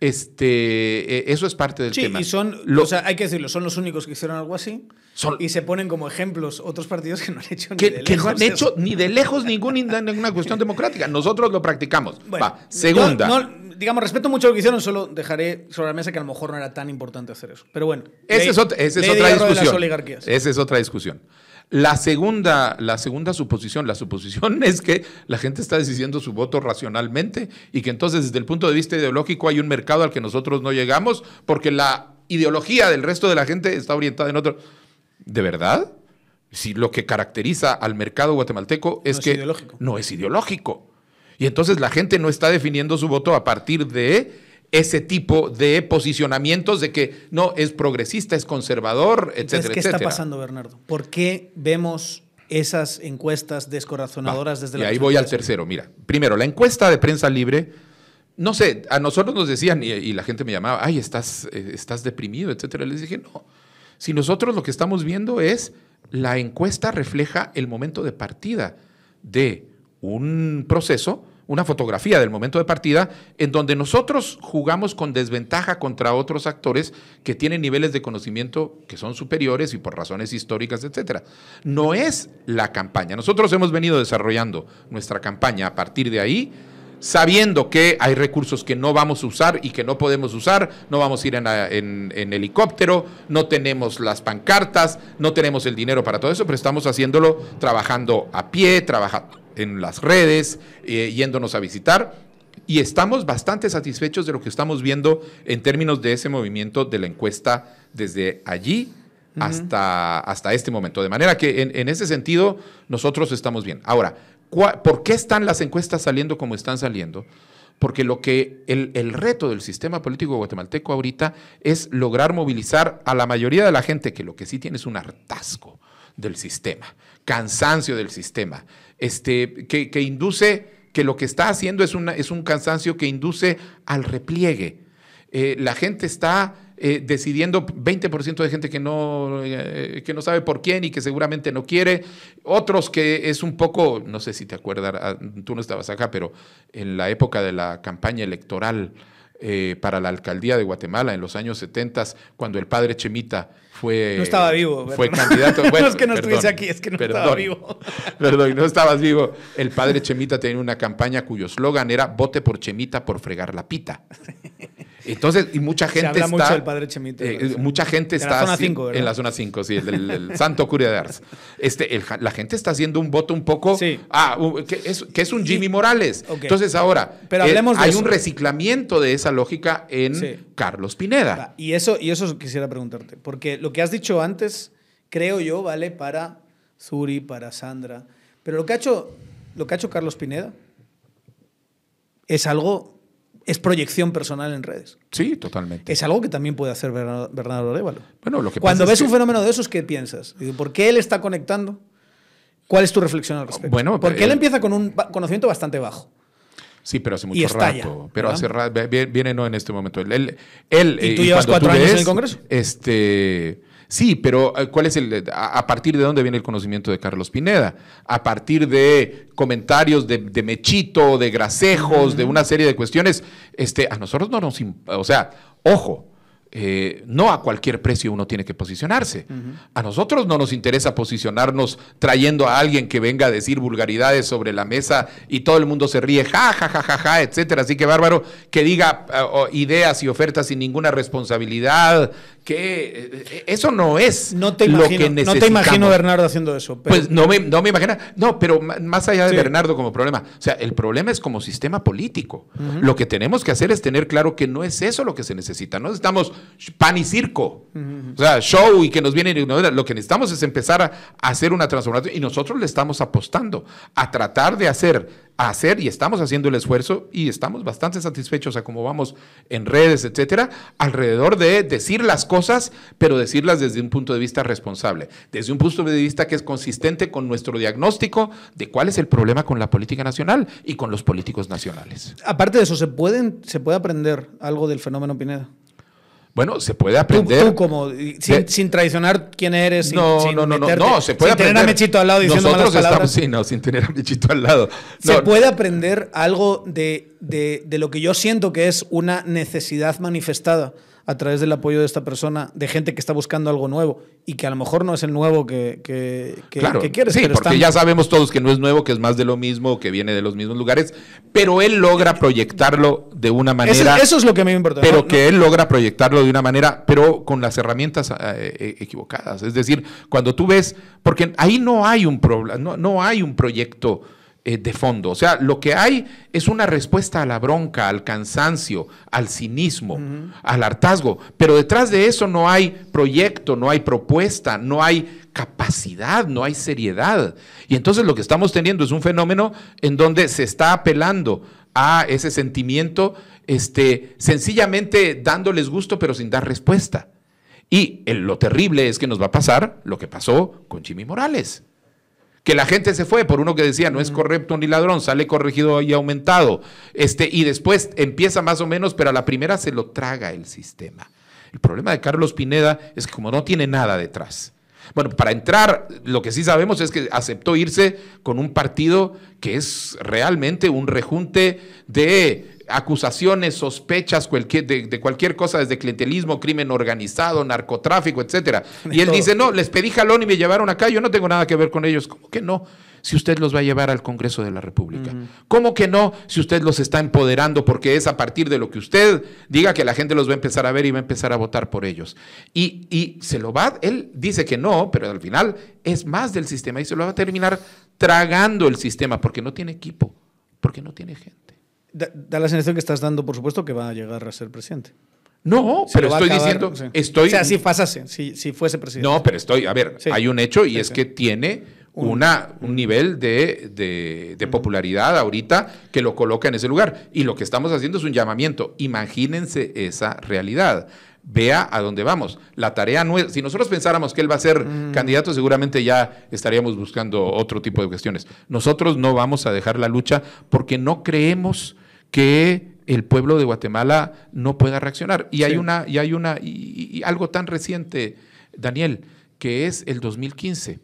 Este, eh, eso es parte del tema. Y son, o sea, hay que decirlo, son los únicos que hicieron algo así. y se ponen como ejemplos otros partidos que no han hecho ni de lejos. Que no han hecho ni de lejos ninguna cuestión democrática. Nosotros lo practicamos. Va, segunda. digamos, respeto mucho lo que hicieron, solo dejaré sobre la mesa que a lo mejor no era tan importante hacer eso. Pero bueno. Esa es otra, esa es otra discusión. Esa es otra discusión. La segunda, la segunda suposición, la suposición [laughs] es que la gente está decidiendo su voto racionalmente y que entonces desde el punto de vista ideológico hay un mercado al que nosotros no llegamos porque la ideología del resto de la gente está orientada en otro. ¿De verdad? Si lo que caracteriza al mercado guatemalteco es, que no es ideológico. Y entonces la gente no está definiendo su voto a partir de ese tipo de posicionamientos de que no es progresista, es conservador, etcétera, ¿Qué está pasando, Bernardo? ¿Por qué vemos esas encuestas descorazonadoras desde la Y ahí voy al tercero. Mira, primero, la encuesta de prensa libre, no sé, a nosotros nos decían, y, la gente me llamaba, ay, estás, eh, estás deprimido, etcétera. Les dije, no. Si nosotros lo que estamos viendo es la encuesta refleja el momento de partida de un proceso una fotografía del momento de partida en donde nosotros jugamos con desventaja contra otros actores que tienen niveles de conocimiento que son superiores y por razones históricas, etcétera. No es la campaña. Nosotros hemos venido desarrollando nuestra campaña a partir de ahí sabiendo que hay recursos que no vamos a usar y que no podemos usar, no vamos a ir en, helicóptero, no tenemos las pancartas, no tenemos el dinero para todo eso, pero estamos haciéndolo trabajando a pie, trabajando en las redes, eh, yéndonos a visitar. Y estamos bastante satisfechos de lo que estamos viendo en términos de ese movimiento de la encuesta desde allí hasta, hasta este momento. De manera que en, ese sentido nosotros estamos bien. Ahora, ¿por qué están las encuestas saliendo como están saliendo? Porque lo que el, el, reto del sistema político guatemalteco ahorita es lograr movilizar a la mayoría de la gente que lo que sí tiene es un hartazgo del sistema, cansancio del sistema, este, que, que induce que lo que está haciendo es, una, es un cansancio que induce al repliegue. Eh, la gente está eh, decidiendo 20% de gente que no, eh, que no sabe por quién y que seguramente no quiere, otros que es un poco, no sé si te acuerdas, ah, tú no estabas acá, pero en la época de la campaña electoral para la alcaldía de Guatemala en los años 70, cuando el padre Chemita fue, no estaba vivo. Fue candidato. [laughs] no es que no estuviese aquí, es que no estaba vivo. [laughs] perdón, no estabas vivo. El padre Chemita tenía una campaña cuyo eslogan era vote por Chemita por fregar la pita. [laughs] Entonces, y mucha gente Se habla está. mucho del padre Chemita. Eh, mucha gente está. En la zona 5, En la zona 5, sí, el, Santo Curia de Ars. Este, la gente está haciendo un voto un poco. Sí. Ah, que es, que es un Jimmy Morales. Entonces, ahora. Pero hablemos hay un reciclamiento de esa lógica en Carlos Pineda. y, eso, y eso quisiera preguntarte. Porque lo que has dicho antes, creo yo, vale para Zuri, para Sandra. Pero lo que ha hecho, lo que ha hecho Carlos Pineda es algo es proyección personal en redes. Sí, totalmente. Es algo que también puede hacer Bernardo Arevalo. Bueno, lo que Cuando ves un fenómeno de esos, ¿qué piensas? ¿Por qué él está conectando? ¿Cuál es tu reflexión al respecto? Bueno, porque él, empieza con un conocimiento bastante bajo. Sí, pero hace mucho rato. Pero hace rato, viene no en este momento. Él, ¿Y tú llevas cuatro años en el Congreso? Este, Sí, pero eh, ¿cuál es el a partir de dónde viene el conocimiento de Carlos Pineda? A partir de comentarios de, Mechito, de Grasejos, de una serie de cuestiones. Este, a nosotros no nos, o sea, ojo, eh, no a cualquier precio uno tiene que posicionarse. A nosotros no nos interesa posicionarnos trayendo a alguien que venga a decir vulgaridades sobre la mesa y todo el mundo se ríe, ja, ja, ja, ja, ja, etcétera. Así que bárbaro, que diga eh, ideas y ofertas sin ninguna responsabilidad, que eh, eso no es no te lo que necesitamos. No te imagino Bernardo haciendo eso. Pues no me, no me imagino. No, pero más allá de Bernardo como problema. O sea, el problema es como sistema político. Lo que tenemos que hacer es tener claro que no es eso lo que se necesita. No necesitamos pan y circo. O sea, show y que nos vienen. Lo que necesitamos es empezar a hacer una transformación y nosotros le estamos apostando a tratar de hacer hacer y estamos haciendo el esfuerzo y estamos bastante satisfechos a cómo vamos en redes, etcétera, alrededor de decir las cosas, pero decirlas desde un punto de vista responsable, desde un punto de vista que es consistente con nuestro diagnóstico de cuál es el problema con la política nacional y con los políticos nacionales. Aparte de eso, ¿se, pueden, ¿se puede aprender algo del fenómeno Pineda? Bueno, se puede aprender. Tú, como, sin, traicionar quién eres. Sin, no, no, no, no, no, se puede sin tener a Mechito al lado diciendo Nosotros malas palabras. Estamos, sí, no, sin tener a Mechito al lado. Se puede aprender algo de, de, de lo que yo siento que es una necesidad manifestada a través del apoyo de esta persona, de gente que está buscando algo nuevo y que a lo mejor no es el nuevo que, que, que, claro, quieres. Sí, porque ya sabemos todos que no es nuevo, que es más de lo mismo, que viene de los mismos lugares, pero él logra proyectarlo de una manera... Eso, es lo que a mí me importa. Pero que él logra proyectarlo de una manera, pero con las herramientas eh, eh, equivocadas. Es decir, cuando tú ves, porque ahí no hay un problema, no, no hay un proyecto eh, de fondo. O sea, lo que hay es una respuesta a la bronca, al cansancio, al cinismo, al hartazgo. Pero detrás de eso no hay proyecto, no hay propuesta, no hay capacidad, no hay seriedad. Y entonces lo que estamos teniendo es un fenómeno en donde se está apelando a ese sentimiento, este, sencillamente dándoles gusto, pero sin dar respuesta. Y lo terrible es que nos va a pasar lo que pasó con Jimmy Morales que la gente se fue por uno que decía no es correcto ni ladrón, sale corregido y aumentado, este, y después empieza más o menos, pero a la primera se lo traga el sistema. El problema de Carlos Pineda es que como no tiene nada detrás. Bueno, para entrar, lo que sí sabemos es que aceptó irse con un partido que es realmente un rejunte de acusaciones, sospechas de, cualquier cosa, desde clientelismo, crimen organizado, narcotráfico, etcétera. [laughs] Y él dice, no, les pedí jalón y me llevaron acá, yo no tengo nada que ver con ellos. ¿Cómo que no? si usted los va a llevar al Congreso de la República? ¿Cómo que no si usted los está empoderando porque es a partir de lo que usted diga que la gente los va a empezar a ver y va a empezar a votar por ellos? Y, y se lo va, él dice que no, pero al final es más del sistema y se lo va a terminar tragando el sistema porque no tiene equipo, porque no tiene gente. Da, da la sensación que estás dando, por supuesto, que va a llegar a ser presidente. No, Se pero estoy acabar, diciendo, sí. estoy... O sea, si pasase, si, si fuese presidente. No, pero estoy, a ver, Sí. hay un hecho y Sí, es que tiene una, un nivel de, de- de popularidad ahorita que lo coloca en ese lugar. Y lo que estamos haciendo es un llamamiento. Imagínense esa realidad. Vea a dónde vamos. La tarea no es, si nosotros pensáramos que él va a ser candidato, seguramente ya estaríamos buscando otro tipo de cuestiones. Nosotros no vamos a dejar la lucha porque no creemos que el pueblo de Guatemala no pueda reaccionar. Y hay una, y hay una, y- y algo tan reciente, Daniel, que es el 2015.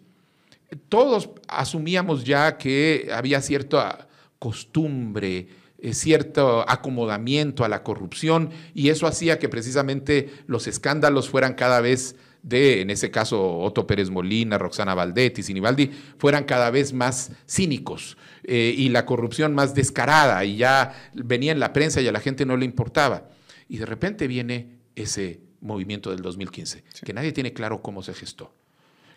Todos asumíamos ya que había cierta costumbre, eh, cierto acomodamiento a la corrupción y eso hacía que precisamente los escándalos fueran cada vez de, en ese caso, Otto Pérez Molina, Roxana Valdetti, Sinibaldi, fueran cada vez más cínicos eh, y la corrupción más descarada y ya venía en la prensa y a la gente no le importaba. Y de repente viene ese movimiento del 2015, que nadie tiene claro cómo se gestó.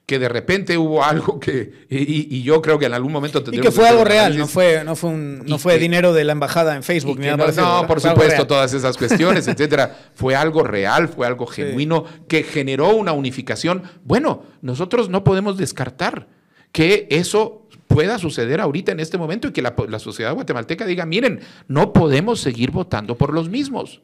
Que de repente hubo algo que, y, y yo creo que en algún momento Y tendremos que fue algo real, no fue, no fue, un, no Y fue que- dinero de la embajada en Facebook. Y ni nada no, parecido, no, por supuesto, todas esas cuestiones, etcétera. Fue algo real, fue algo genuino que generó una unificación. Bueno, nosotros no podemos descartar que eso pueda suceder ahorita en este momento y que la, sociedad guatemalteca diga, miren, no podemos seguir votando por los mismos.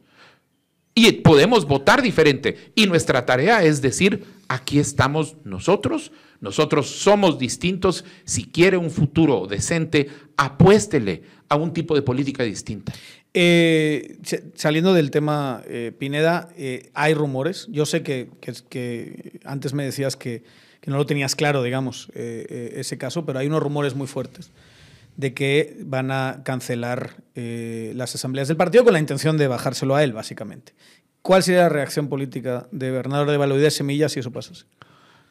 Y podemos votar diferente. Y nuestra tarea es decir, aquí estamos nosotros, nosotros somos distintos. Si quiere un futuro decente, apuéstele a un tipo de política distinta. Eh, saliendo del tema, eh, Pineda, eh, hay rumores. Yo sé que antes me decías que, que no lo tenías claro, digamos, eh, eh, ese caso, pero hay unos rumores muy fuertes de que van a cancelar eh, las asambleas del partido con la intención de bajárselo a él, básicamente. ¿Cuál sería la reacción política de Bernardo de Baloidez Semilla si eso pasase?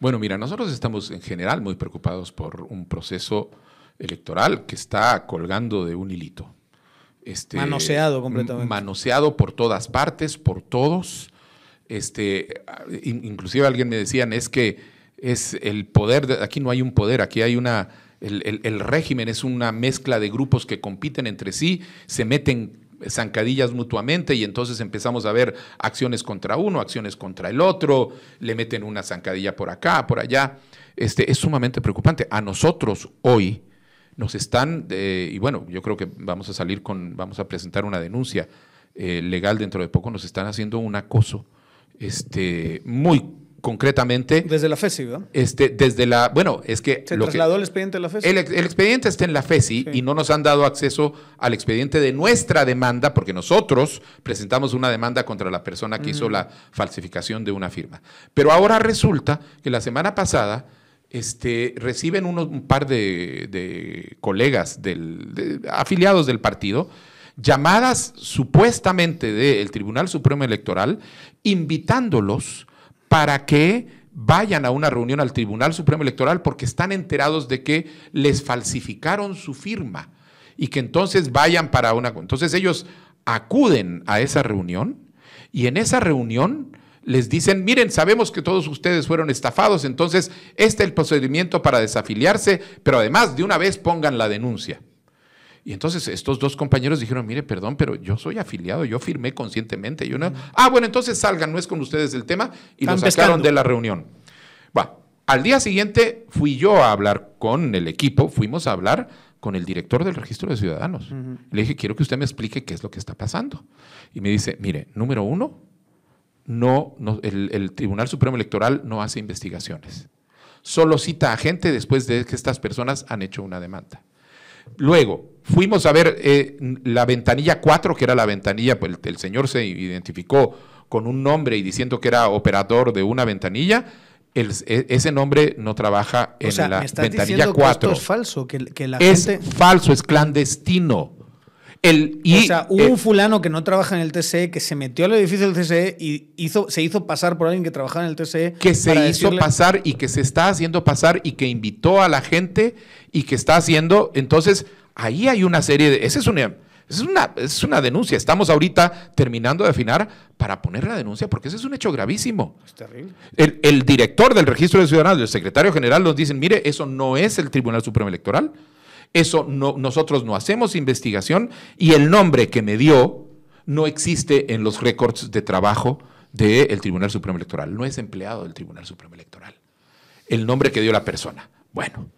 Bueno, mira, nosotros estamos en general muy preocupados por un proceso electoral que está colgando de un hilito. Este, Manoseado completamente. Manoseado por todas partes, por todos. Este, in- inclusive alguien me decían, es que es el poder, de- aquí no hay un poder, aquí hay una, el, el- régimen es una mezcla de grupos que compiten entre sí, se meten zancadillas mutuamente y entonces empezamos a ver acciones contra uno, acciones contra el otro, le meten una zancadilla por acá, por allá. Este, es sumamente preocupante. A nosotros hoy nos están, eh, y bueno, yo creo que vamos a salir con, vamos a presentar una denuncia eh, legal dentro de poco, nos están haciendo un acoso, este, muy concretamente, Desde la FESI, ¿verdad? este, desde la, bueno, es que ¿Se lo que- trasladó el expediente de la FESI? el, ex- el expediente está en la FESI Sí. y no nos han dado acceso al expediente de nuestra demanda porque nosotros presentamos una demanda contra la persona que hizo la falsificación de una firma. Pero ahora resulta que la semana pasada este, reciben unos, un par de, de colegas del, de- afiliados del partido llamadas supuestamente del Tribunal Supremo Electoral invitándolos para que vayan a una reunión al Tribunal Supremo Electoral porque están enterados de que les falsificaron su firma y que entonces vayan para una... Entonces ellos acuden a esa reunión y en esa reunión les dicen, miren, sabemos que todos ustedes fueron estafados, entonces este es el procedimiento para desafiliarse, pero además de una vez pongan la denuncia. Y entonces estos dos compañeros dijeron, mire, perdón, pero yo soy afiliado, yo firmé conscientemente. Yo no... Ah, bueno, entonces salgan, no es con ustedes el tema, y Están lo sacaron pescando. de la reunión. Al día siguiente fui yo a hablar con el equipo, fuimos a hablar con el director del registro de ciudadanos. Le dije, quiero que usted me explique qué es lo que está pasando. Y me dice, mire, número uno, no, no- el, el Tribunal Supremo Electoral no hace investigaciones. Solo cita a gente después de que estas personas han hecho una demanda. Luego, fuimos a ver eh, la ventanilla 4, que era la ventanilla, pues el, el señor se identificó con un nombre y diciendo que era operador de una ventanilla. El- e- ese nombre no trabaja en o sea, la me estás ventanilla diciendo que esto 4. es falso, que, que la Es gente... falso, es clandestino. El, o sea, hubo un fulano que no trabaja en el TSE, que se metió al edificio del TSE y hizo, se hizo pasar por alguien que trabajaba en el TSE. Que se hizo pasar y que se está haciendo pasar y que invitó a la gente y que está haciendo. Entonces, ahí hay una serie de. Esa es una. Es una, es una denuncia. Estamos ahorita terminando de afinar para poner la denuncia porque ese es un hecho gravísimo. Es terrible. El, el director del registro de ciudadanos, el secretario general nos dicen, mire, eso no es el Tribunal Supremo Electoral. Eso no, nosotros no hacemos investigación y el nombre que me dio no existe en los récords de trabajo del Tribunal Supremo Electoral. No es empleado del Tribunal Supremo Electoral. El nombre que dio la persona. Bueno.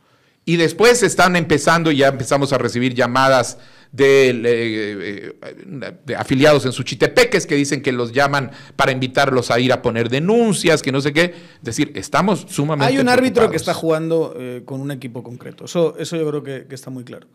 Y después están empezando, ya empezamos a recibir llamadas de, eh, afiliados en Suchitepeques que dicen que los llaman para invitarlos a ir a poner denuncias, que no sé qué. Es decir, estamos sumamente. Hay un árbitro que está jugando eh, con un equipo concreto. Eso, eso yo creo que, está muy claro.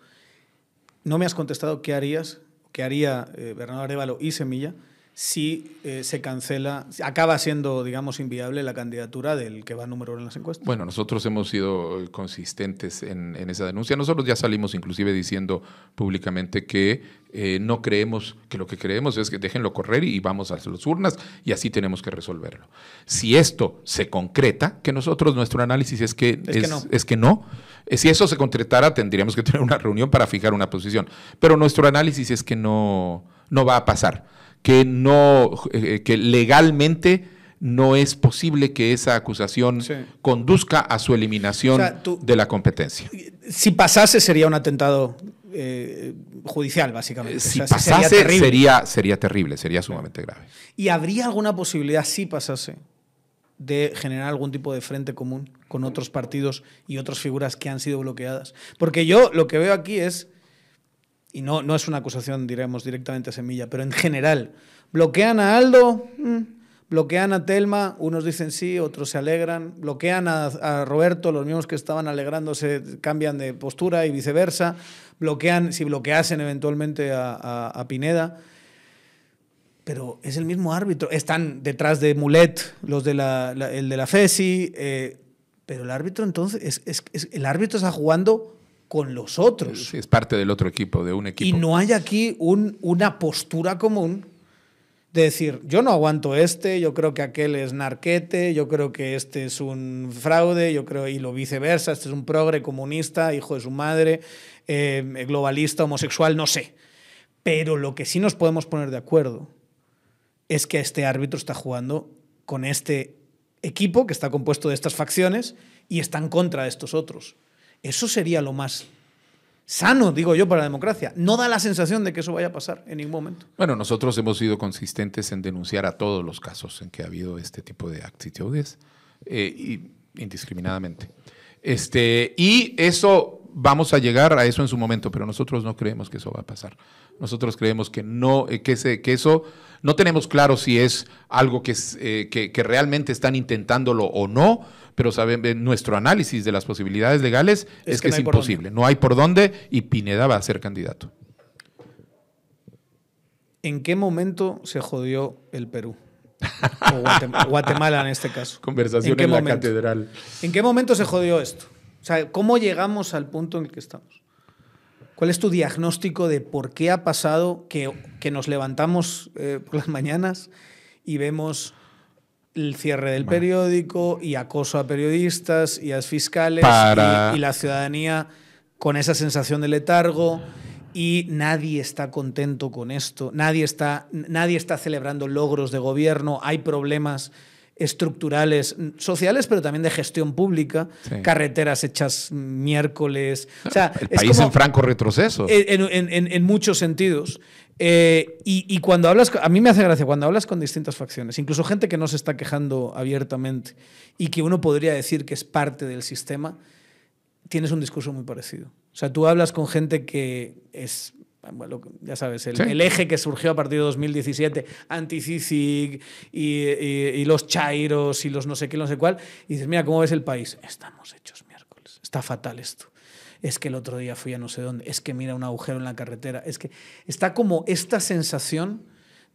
No me has contestado qué harías, qué haría eh, Bernardo Arevalo y Semilla si eh, se cancela, acaba siendo, digamos, inviable la candidatura del que va número uno en las encuestas. Bueno, nosotros hemos sido eh, consistentes en, esa denuncia. Nosotros ya salimos inclusive diciendo públicamente que eh, no creemos, que lo que creemos es que déjenlo correr y vamos a las urnas y así tenemos que resolverlo. Si esto se concreta, que nosotros nuestro análisis es que, es, que no. Es que no. Si eso se concretara, tendríamos que tener una reunión para fijar una posición. Pero nuestro análisis es que no, no va a pasar que no, eh, que legalmente no es posible que esa acusación conduzca a su eliminación de la competencia. Si pasase sería un atentado eh, judicial, básicamente. Si pasase sería, sería, terrible, sería sumamente grave. ¿Y habría alguna posibilidad, si pasase, de generar algún tipo de frente común con otros partidos y otras figuras que han sido bloqueadas? Porque yo lo que veo aquí es y no, no es una acusación, diremos, directamente a Semilla, pero en general, bloquean a Aldo, mm, bloquean a Telma, unos dicen sí, otros se alegran, bloquean a, Roberto, los mismos que estaban alegrándose cambian de postura y viceversa, bloquean, si bloqueasen eventualmente a, Pineda, pero es el mismo árbitro, están detrás de Mulet, los de el de la FESI, eh, pero el árbitro entonces, es, el árbitro está jugando con los otros. es parte del otro equipo, de un equipo. Y no hay aquí un, una postura común de decir, yo no aguanto este, yo creo que aquel es narquete, yo creo que este es un fraude, yo creo, y lo viceversa, este es un progre comunista, hijo de su madre, eh, globalista, homosexual, no sé. Pero lo que sí nos podemos poner de acuerdo es que este árbitro está jugando con este equipo que está compuesto de estas facciones y está en contra de estos otros. Eso sería lo más sano, digo yo, para la democracia. No da la sensación de que eso vaya a pasar en ningún momento. Bueno, nosotros hemos sido consistentes en denunciar a todos los casos en que ha habido este tipo de actitudes eh, y, indiscriminadamente. Este, y eso vamos a llegar a eso en su momento, pero nosotros no creemos que eso va a pasar. Nosotros creemos que no, eh, que, que eso no tenemos claro si es algo que, eh, que realmente están intentándolo o no pero nuestro análisis de las posibilidades legales es, que, es imposible. No hay por dónde y Pineda va a ser candidato. ¿En qué momento se jodió el Perú? O [laughs] Guatemala en este caso. Conversación en, la catedral. ¿En qué momento se jodió esto? O sea, ¿cómo llegamos al punto en el que estamos? ¿Cuál es tu diagnóstico de por qué ha pasado que, que nos levantamos eh, por las mañanas y vemos el cierre del periódico y acoso a periodistas y a fiscales y, la ciudadanía con esa sensación de letargo y nadie está contento con esto, nadie está, nadie está celebrando logros de gobierno, hay problemas estructurales, sociales, pero también de gestión pública, carreteras hechas miércoles. O sea, el país en franco retroceso. en muchos sentidos. Eh, y, cuando hablas, a mí me hace gracia, cuando hablas con distintas facciones, incluso gente que no se está quejando abiertamente y que uno podría decir que es parte del sistema, tienes un discurso muy parecido. O sea, tú hablas con gente que es, bueno, ya sabes, el, eje que surgió a partir de 2017, anti-CICIG y, y, los chairos y los no sé qué, no sé cuál, y dices, mira, ¿cómo ves el país? Estamos hechos miércoles, está fatal esto es que el otro día fui a no sé dónde, es que mira un agujero en la carretera, es que está como esta sensación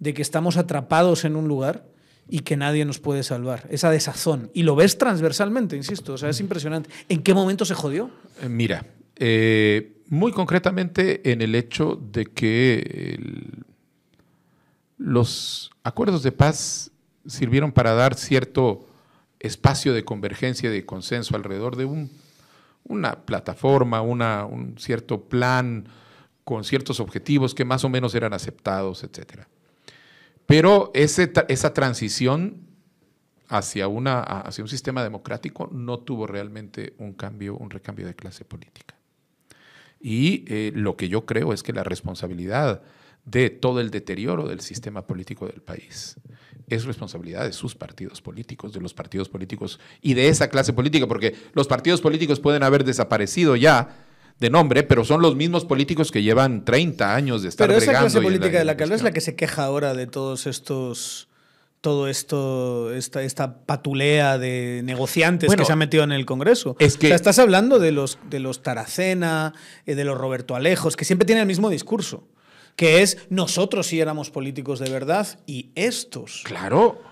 de que estamos atrapados en un lugar y que nadie nos puede salvar, esa desazón. Y lo ves transversalmente, insisto, o sea, es impresionante. ¿En qué momento se jodió? Eh, mira, eh, muy concretamente en el hecho de que los acuerdos de paz sirvieron para dar cierto espacio de convergencia y de consenso alrededor de una plataforma, un cierto plan con ciertos objetivos que más o menos eran aceptados, etc. Pero esa transición hacia, una, hacia un sistema democrático no tuvo realmente un cambio, un recambio de clase política. Y eh, lo que yo creo es que la responsabilidad de todo el deterioro del sistema político del país es responsabilidad de sus partidos políticos, de los partidos políticos y de esa clase política, porque los partidos políticos pueden haber desaparecido ya de nombre, pero son los mismos políticos que llevan 30 años de estar Pero esa clase política de la que es la que se queja ahora de todos estos todo esto, esta, esta patulea de negociantes que se han metido en el Congreso. Es que, estás hablando de los, de los Taracena, eh, de los Roberto Alejos, que siempre tienen el mismo discurso, que es nosotros sí éramos políticos de verdad y estos. Claro.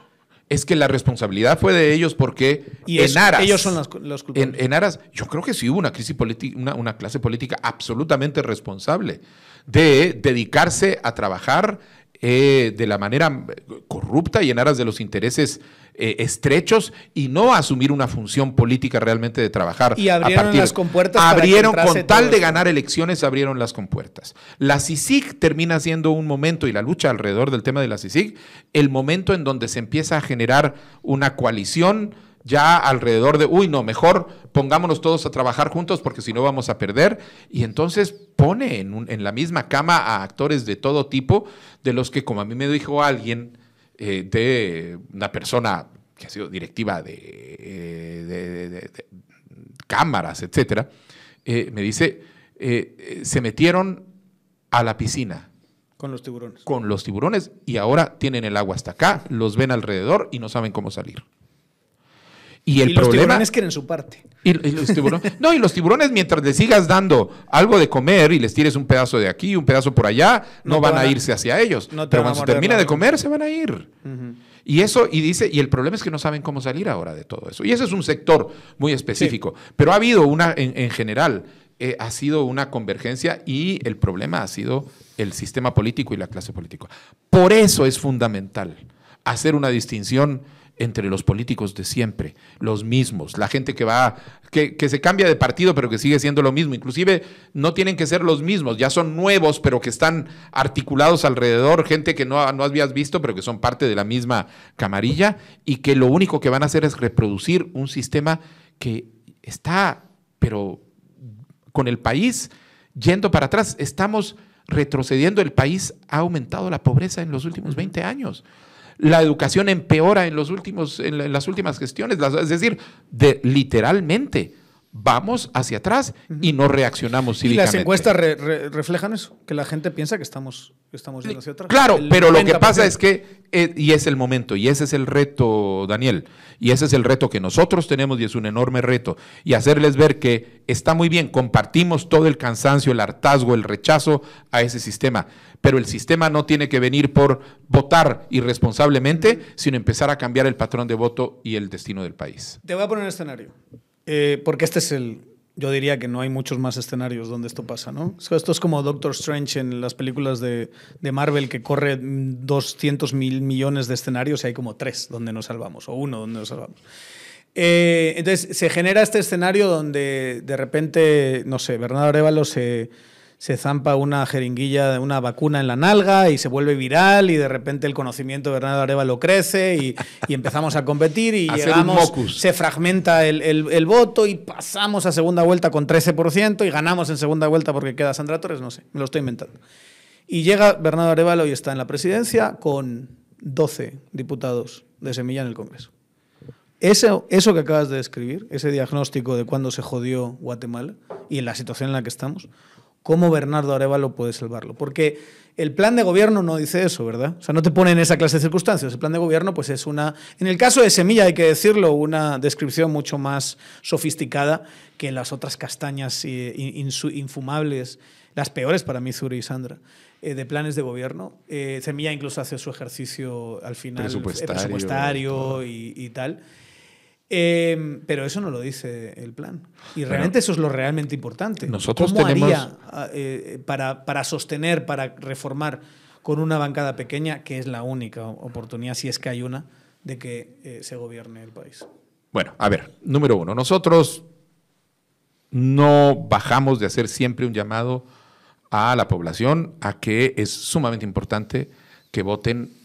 Es que la responsabilidad fue de ellos porque y en Aras. Ellos son los, culpables. En, Aras, yo creo que sí hubo una crisis política, una, una clase política absolutamente responsable de dedicarse a trabajar eh, de la manera corrupta y en aras de los intereses eh, estrechos y no asumir una función política realmente de trabajar. Y abrieron las compuertas. Abrieron, con tal de ganar elecciones, abrieron las compuertas. La CICIG termina siendo un momento, y la lucha alrededor del tema de la CICIG, el momento en donde se empieza a generar una coalición ya alrededor de, uy, no, mejor pongámonos todos a trabajar juntos porque si no vamos a perder. Y entonces pone en, la misma cama a actores de todo tipo, de los que, como a mí me dijo alguien, eh, de una persona que ha sido directiva de, eh, cámaras, etcétera, eh, me dice, se metieron a la piscina. Con los tiburones. Con los tiburones y ahora tienen el agua hasta acá, los ven alrededor y no saben cómo salir. Y el los tiburones quieren su parte. Y, los tiburones, no, y los tiburones, mientras les sigas dando algo de comer y les tires un pedazo de aquí, un pedazo por allá, no, van, a irse hacia ellos. Pero cuando se termina de comer, se van a ir. Y eso, y dice, y el problema es que no saben cómo salir ahora de todo eso. Y ese es un sector muy específico. Pero ha habido una, en, general, eh, ha sido una convergencia y el problema ha sido el sistema político y la clase política. Por eso es fundamental hacer una distinción entre los políticos de siempre, los mismos, la gente que va, que, se cambia de partido pero que sigue siendo lo mismo, inclusive no tienen que ser los mismos, ya son nuevos pero que están articulados alrededor, gente que no, no habías visto pero que son parte de la misma camarilla y que lo único que van a hacer es reproducir un sistema que está, pero con el país yendo para atrás, estamos retrocediendo, el país ha aumentado la pobreza en los últimos 20 años la educación empeora en, los últimos, en, las últimas gestiones, es decir, de, literalmente vamos hacia atrás y no reaccionamos cívicamente. Y las encuestas reflejan eso, que la gente piensa que estamos, estamos yendo hacia atrás. Claro, pero lo que pasa es que, eh, y es el momento, y ese es el reto, Daniel, y ese es el reto que nosotros tenemos y es un enorme reto, y hacerles ver que está muy bien, compartimos todo el cansancio, el hartazgo, el rechazo a ese sistema, pero el sistema no tiene que venir por votar irresponsablemente, sino empezar a cambiar el patrón de voto y el destino del país. Te voy a poner un escenario, eh, porque este es el, yo diría que no hay muchos más escenarios donde esto pasa, ¿no? Esto es como Doctor Strange en las películas de, de Marvel que corre 200 mil millones de escenarios y hay como tres donde nos salvamos, o uno donde nos salvamos. Eh, entonces se genera este escenario donde de repente, no sé, Bernardo Arevalo se se zampa una jeringuilla, una vacuna en la nalga y se vuelve viral y de repente el conocimiento de Bernardo Arevalo crece y, y empezamos a competir y llegamos, se fragmenta el, el, voto y pasamos a segunda vuelta con 13% y ganamos en segunda vuelta porque queda Sandra Torres, no sé, me lo estoy inventando. Y llega Bernardo Arevalo y está en la presidencia con 12 diputados de semilla en el Congreso. Eso, eso que acabas de describir, ese diagnóstico de cuándo se jodió Guatemala y en la situación en la que estamos, ¿Cómo Bernardo Arevalo puede salvarlo? Porque el plan de gobierno no dice eso, ¿verdad? O sea, no te pone en esa clase de circunstancias. El plan de gobierno, pues es una. En el caso de Semilla, hay que decirlo, una descripción mucho más sofisticada que las otras castañas eh, infumables, las peores para mí, Zuri y Sandra, eh, de planes de gobierno. Eh, Semilla incluso hace su ejercicio al final presupuestario, presupuestario y, y tal. Eh, pero eso no lo dice el plan. Y realmente eso es lo realmente importante. Nosotros ¿Cómo tenemos- haría eh, para, para sostener, para reformar con una bancada pequeña, que es la única oportunidad, si es que hay una, de que eh, se gobierne el país? Bueno, a ver, número uno, nosotros no bajamos de hacer siempre un llamado a la población a que es sumamente importante que voten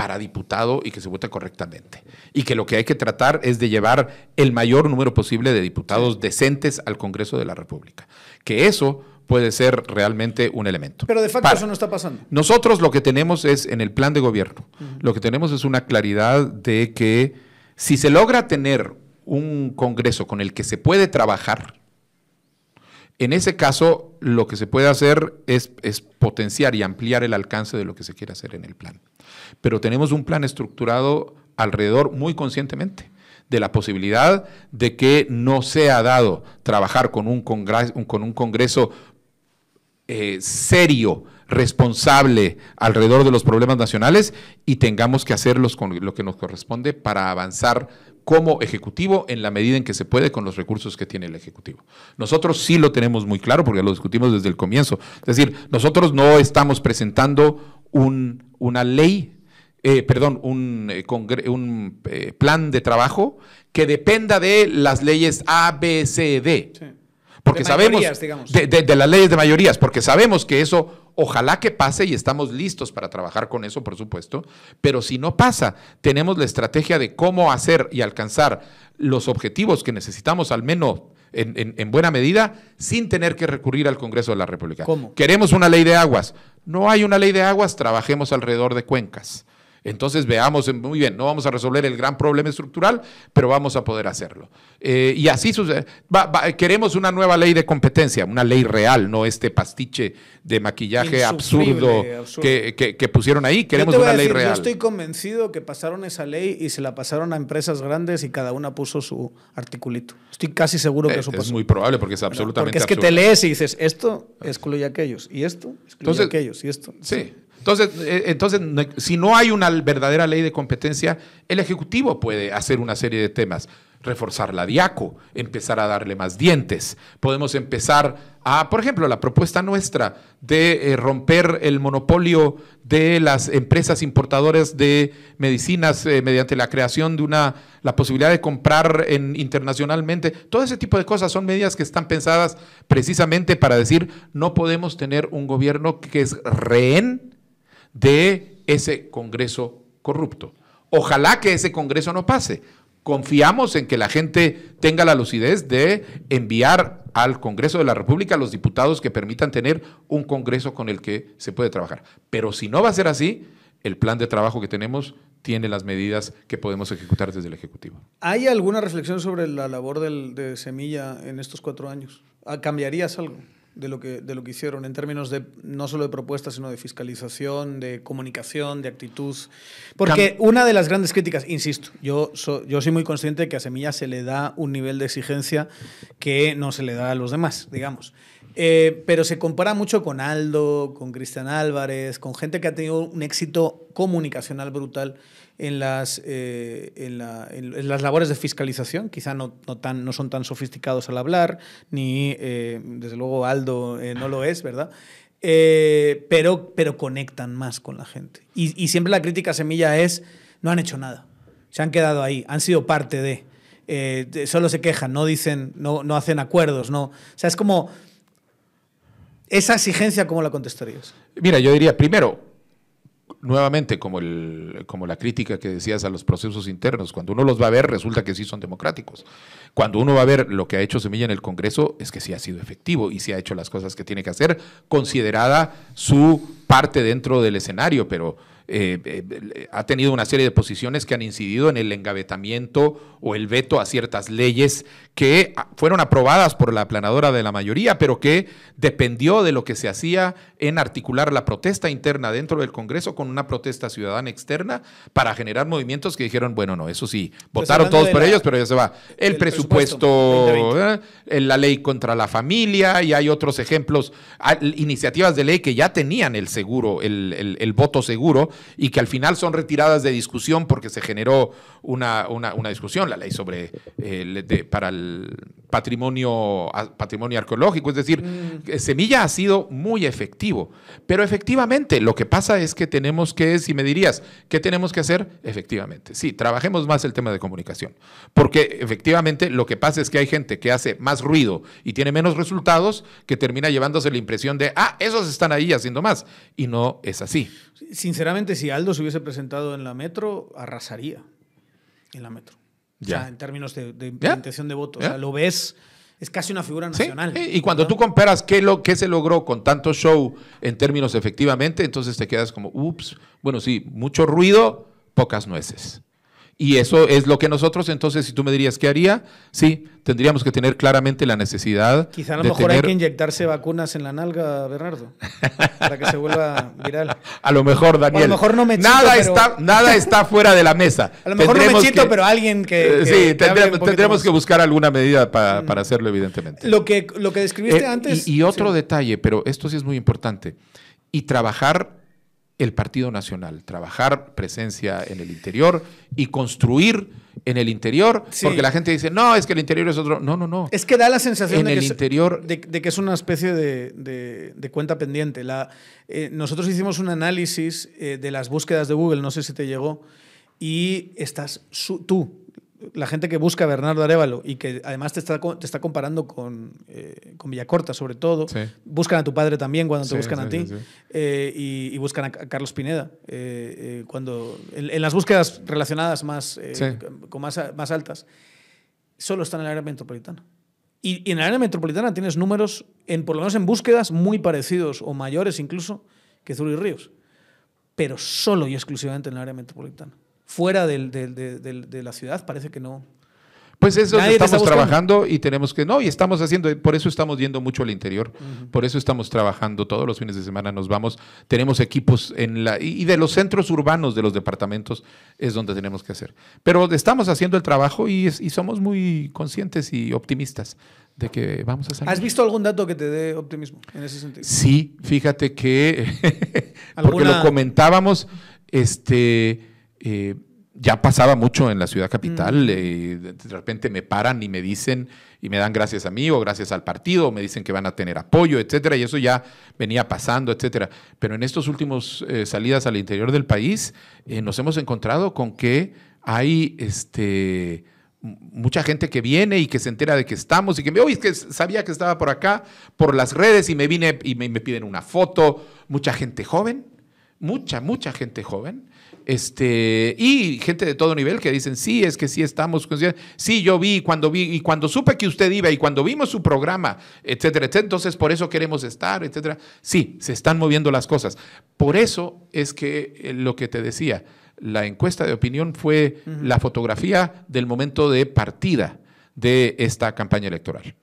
para diputado y que se vote correctamente. Y que lo que hay que tratar es de llevar el mayor número posible de diputados decentes al Congreso de la República. Que eso puede ser realmente un elemento. Pero de facto Para- eso no está pasando. nosotros lo que tenemos es, en el plan de gobierno, lo que tenemos es una claridad de que si se logra tener un Congreso con el que se puede trabajar, en ese caso lo que se puede hacer es, potenciar y ampliar el alcance de lo que se quiere hacer en el plan. Pero tenemos un plan estructurado alrededor muy conscientemente de la posibilidad de que no sea dado trabajar con un, congreso, eh, serio, responsable alrededor de los problemas nacionales y tengamos que hacer los con lo que nos corresponde para avanzar como ejecutivo en la medida en que se puede con los recursos que tiene el ejecutivo. Nosotros sí lo tenemos muy claro porque lo discutimos desde el comienzo. Es decir, nosotros no estamos presentando un- una ley, eh, perdón, un, eh, eh, plan de trabajo que dependa de las leyes A, B, C, D. Sí. Porque De sabemos mayorías, de, de- de las leyes de mayorías, porque sabemos que eso ojalá que pase y estamos listos para trabajar con eso, por supuesto, pero si no pasa, tenemos la estrategia de cómo hacer y alcanzar los objetivos que necesitamos, al menos en, en- en buena medida, sin tener que recurrir al Congreso de la República. ¿Cómo? Queremos una ley de aguas. No hay una ley de aguas, trabajemos alrededor de cuencas. Entonces veamos, eh, muy bien, no vamos a resolver el gran problema estructural, pero vamos a poder hacerlo. Eh, y así sucede. Va- va- queremos una nueva ley de competencia, una ley real, no este pastiche de maquillaje absurdo, absurdo. Que, que- que pusieron ahí. Queremos una ley real. Yo estoy convencido que pasaron esa ley y se la pasaron a empresas grandes y cada una puso su articulito. Estoy casi seguro que Eh, eso es pasó. muy probable porque es Bueno, absolutamente Porque es que te lees y dices, esto excluye a aquellos, y esto excluye Entonces- a aquellos, y esto. Sí. Entonces, eh, entonces, si no hay una verdadera ley de competencia, el Ejecutivo puede hacer una serie de temas. Reforzar la DIACO, empezar a darle más dientes. Podemos empezar a, por ejemplo, la propuesta nuestra de eh, romper el monopolio de las empresas importadoras de medicinas eh, mediante la creación de una, la posibilidad de comprar en, internacionalmente. Todo ese tipo de cosas son medidas que están pensadas precisamente para decir, no podemos tener un gobierno que es rehén de ese Congreso corrupto. Ojalá que ese Congreso no pase. Confiamos en que la gente tenga la lucidez de enviar al Congreso de la República a los diputados que permitan tener un Congreso con el que se puede trabajar. Pero si no va a ser así, el plan de trabajo que tenemos tiene las medidas que podemos ejecutar desde el Ejecutivo. ¿Hay alguna reflexión sobre la labor de Semilla en estos cuatro años? ¿Cambiarías algo de lo, que, de lo que hicieron en términos de no solo de propuestas, sino de fiscalización, de comunicación, de actitud? Porque una de las grandes críticas, insisto, yo, so- yo soy muy consciente de que a Semilla se le da un nivel de exigencia que no se le da a los demás, digamos. Eh, pero se compara mucho con Aldo, con Cristian Álvarez, con gente que ha tenido un éxito comunicacional brutal en las, eh, en, la- en- en las labores de fiscalización. Quizá no, no, tan, no son tan sofisticados al hablar, ni eh, desde luego Aldo eh, no lo es, ¿verdad? Eh, pero, pero conectan más con la gente. Y, y siempre la crítica Semilla es, no han hecho nada, se han quedado ahí, han sido parte de... eh, de- solo se quejan, no dicen, no, no hacen acuerdos, no. O sea, es como esa exigencia, ¿cómo la contestarías? Mira, yo diría, primero, nuevamente, como, el, como la crítica que decías a los procesos internos, cuando uno los va a ver, resulta que sí son democráticos. Cuando uno va a ver lo que ha hecho Semilla en el Congreso, es que sí ha sido efectivo y sí ha hecho las cosas que tiene que hacer, considerada su parte dentro del escenario, pero eh, eh, ha tenido una serie de posiciones que han incidido en el engavetamiento o el veto a ciertas leyes que fueron aprobadas por la aplanadora de la mayoría, pero que dependió de lo que se hacía en articular la protesta interna dentro del Congreso con una protesta ciudadana externa para generar movimientos que dijeron, bueno, no, eso sí, votaron hablando todos por la- ellos, pero ya se va. El presupuesto, presupuesto 2020. ¿eh? la ley contra la familia y hay otros ejemplos, iniciativas de ley que ya tenían el seguro, el, el- el voto seguro y que al final son retiradas de discusión porque se generó una, discusión, la ley sobre eh, para el patrimonio, patrimonio arqueológico. Es decir, mm. Semilla ha sido muy efectivo. Pero efectivamente, lo que pasa es que tenemos que, si me dirías, ¿qué tenemos que hacer? Efectivamente, sí, trabajemos más el tema de comunicación. Porque efectivamente lo que pasa es que hay gente que hace más ruido y tiene menos resultados que termina llevándose la impresión de, ah, esos están ahí haciendo más. Y no es así. Sinceramente, si Aldo se hubiese presentado en la metro, arrasaría en la metro. Ya. en términos de, de intención de voto. O sea, lo ves, es casi una figura nacional. Sí. Y cuando tú comparas qué, lo, qué se logró con tanto show en términos efectivamente, entonces te quedas como, ups, bueno, sí, mucho ruido, pocas nueces. Y eso es lo que nosotros, entonces, si tú me dirías, ¿qué haría? Sí, tendríamos que tener claramente la necesidad. Quizá a lo mejor hay que inyectarse vacunas en la nalga, Bernardo, para que se vuelva viral. [laughs] A lo mejor, Daniel. a lo mejor no me chito, nada, está, nada [laughs] está fuera de la mesa. A lo mejor no me chito, pero alguien que. Eh, sí, tendremos, que buscar alguna medida mm. para, hacerlo, evidentemente. Lo que, lo que describiste eh, antes. Y, otro detalle, pero esto sí es muy importante. Y trabajar el Partido Nacional, trabajar presencia en el interior y construir en el interior, porque la gente dice, no, es que el interior es otro. No, no, no. Es que da la sensación de, que interior... Es, de, que es una especie de, cuenta pendiente. La, eh, nosotros hicimos un análisis eh, de las búsquedas de Google, no sé si te llegó, y estás tú, la gente que busca a Bernardo Arevalo y que además te está, te está comparando con, eh, con Villacorta, sobre todo, buscan a tu padre también cuando te buscan a ti eh, y, buscan a Carlos Pineda. Eh, cuando, en, las búsquedas relacionadas más, con más, más altas, solo están en el área metropolitana. Y, y, en el área metropolitana tienes números, en, por lo menos en búsquedas, muy parecidos o mayores incluso que Zuri Ríos, pero solo y exclusivamente en el área metropolitana fuera del, de la ciudad, parece que no. Pues eso estamos trabajando y tenemos que, no, y estamos haciendo, por eso estamos yendo mucho al interior, por eso estamos trabajando todos los fines de semana, nos vamos, tenemos equipos en la, y de los centros urbanos de los departamentos es donde tenemos que hacer. Pero estamos haciendo el trabajo y, y somos muy conscientes y optimistas de que vamos a salir. ¿Has visto algún dato que te dé optimismo en ese sentido? Sí, fíjate que, [laughs] porque lo comentábamos, este eh, ya pasaba mucho en la ciudad capital, mm. eh, de repente me paran y me dicen, y me dan gracias a mí o gracias al partido, o me dicen que van a tener apoyo, etcétera, y eso ya venía pasando, etcétera. Pero en estos últimos eh, salidas al interior del país, nos hemos encontrado con que hay este mucha gente que viene y que se entera de que estamos y que me, oye, es que sabía que estaba por acá, por las redes y me vine y me piden una foto, mucha gente joven, mucha, mucha gente joven este, y gente de todo nivel que dicen, sí, es que sí estamos, sí, yo vi, cuando vi, y cuando supe que usted iba, y cuando vimos su programa, etcétera, etcétera, entonces por eso queremos estar, etcétera. Sí, se están moviendo las cosas. Por eso es que eh, lo que te decía, la encuesta de opinión fue la fotografía del momento de partida de esta campaña electoral.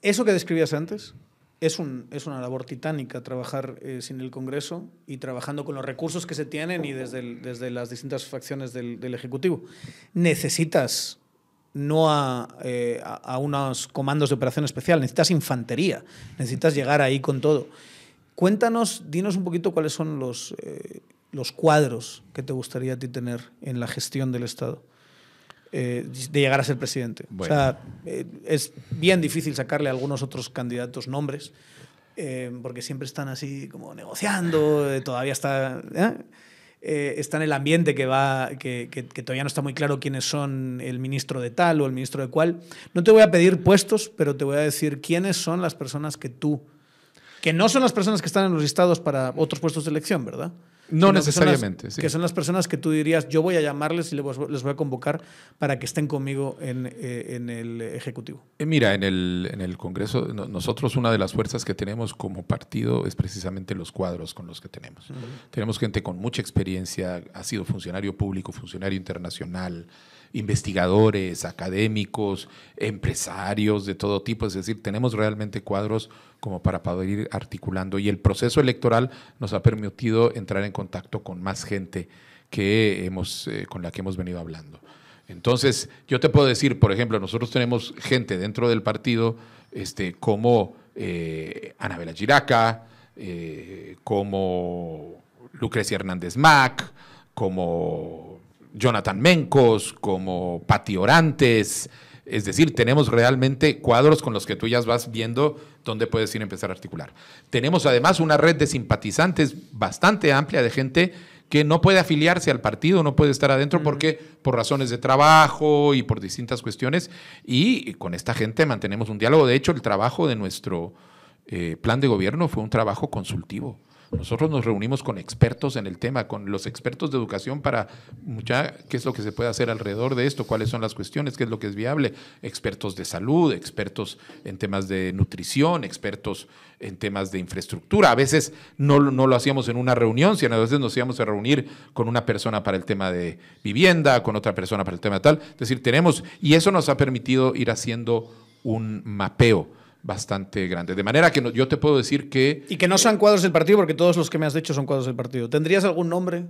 Eso que describías antes, es, un, es una labor titánica trabajar eh, sin el Congreso y trabajando con los recursos que se tienen y desde, desde las distintas facciones del, Ejecutivo. Necesitas no eh, a, a, unos comandos de operación especial, necesitas infantería, necesitas llegar ahí con todo. Cuéntanos, dinos un poquito cuáles son los, eh, los cuadros que te gustaría a ti tener en la gestión del Estado. Eh, de llegar a ser presidente. O sea, eh, es bien difícil sacarle a algunos otros candidatos nombres, eh, porque siempre están así como negociando, todavía está, está en el ambiente que, va, que, que, todavía no está muy claro quiénes son el ministro de tal o el ministro de cual. No te voy a pedir puestos, pero te voy a decir quiénes son las personas que tú, que no son las personas que están en los listados para otros puestos de elección, ¿verdad? No necesariamente. Que son, las, personas que tú dirías, yo voy a llamarles y les voy a convocar para que estén conmigo en, eh, el Ejecutivo. Eh, mira, en el, en el Congreso, nosotros una de las fuerzas que tenemos como partido es precisamente los cuadros con los que tenemos. Tenemos gente con mucha experiencia, ha sido funcionario público, funcionario internacional, investigadores, académicos, empresarios de todo tipo. Es decir, tenemos realmente cuadros como para poder ir articulando. Y el proceso electoral nos ha permitido entrar en contacto con más gente que hemos, eh, con la que hemos venido hablando. Entonces, yo te puedo decir, por ejemplo, nosotros tenemos gente dentro del partido este, como eh, Anabela Giraca, eh, como Lucrecia Hernández Mac, como Jonathan Mencos, como Pati Orantes. Es decir, tenemos realmente cuadros con los que tú ya vas viendo dónde puedes ir a empezar a articular. Tenemos además una red de simpatizantes bastante amplia de gente que no puede afiliarse al partido, no puede estar adentro porque por razones de trabajo y por distintas cuestiones. Y con esta gente mantenemos un diálogo. De hecho, el trabajo de nuestro eh, plan de gobierno fue un trabajo consultivo. Nosotros nos reunimos con expertos en el tema, con los expertos de educación para mucha, qué es lo que se puede hacer alrededor de esto, cuáles son las cuestiones, qué es lo que es viable, expertos de salud, expertos en temas de nutrición, expertos en temas de infraestructura. A veces no, no lo hacíamos en una reunión, sino a veces nos íbamos a reunir con una persona para el tema de vivienda, con otra persona para el tema tal. Es decir, tenemos, y eso nos ha permitido ir haciendo un mapeo bastante grande. De manera que yo te puedo decir que... Y que no sean cuadros del partido, porque todos los que me has dicho son cuadros del partido. ¿Tendrías algún nombre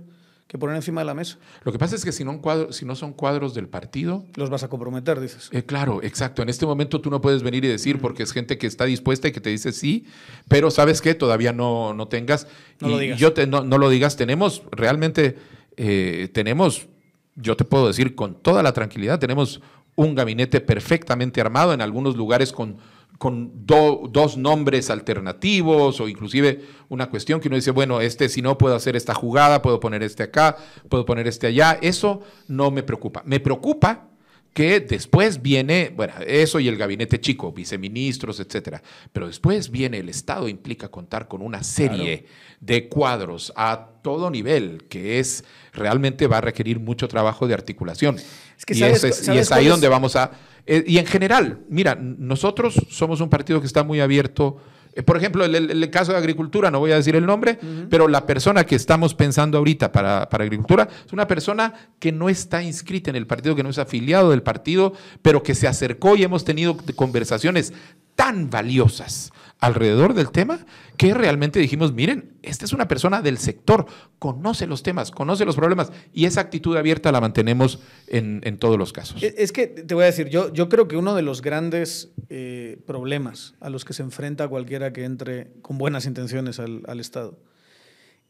que poner encima de la mesa? Lo que pasa es que si no, si no son cuadros del partido... Los vas a comprometer, dices. Eh, claro, exacto. En este momento tú no puedes venir y decir, porque es gente que está dispuesta y que te dice sí, pero ¿sabes qué? Todavía no, no tengas... No lo digas. Yo no, no, lo digas. Tenemos, realmente, eh, tenemos, yo te puedo decir con toda la tranquilidad, tenemos un gabinete perfectamente armado, en algunos lugares con con dos nombres alternativos o inclusive una cuestión que uno dice, bueno, este si no puedo hacer esta jugada, puedo poner este acá, puedo poner este allá. Eso no me preocupa. Me preocupa que después viene, bueno, eso y el gabinete chico, viceministros, etcétera. Pero después viene el Estado, implica contar con una serie de cuadros a todo nivel, que es realmente va a requerir mucho trabajo de articulación. y, es, ahí donde vamos a eh, y en general, mira, nosotros somos un partido que está muy abierto. Eh, por ejemplo, el, el, caso de agricultura, no voy a decir el nombre, pero la persona que estamos pensando ahorita para, para, agricultura es una persona que no está inscrita en el partido, que no es afiliado del partido, pero que se acercó y hemos tenido conversaciones tan valiosas alrededor del tema que realmente dijimos, miren, esta es una persona del sector, conoce los temas, conoce los problemas y esa actitud abierta la mantenemos en, todos los casos. Es que te voy a decir, yo, yo creo que uno de los grandes eh, problemas a los que se enfrenta cualquiera que entre con buenas intenciones al, al Estado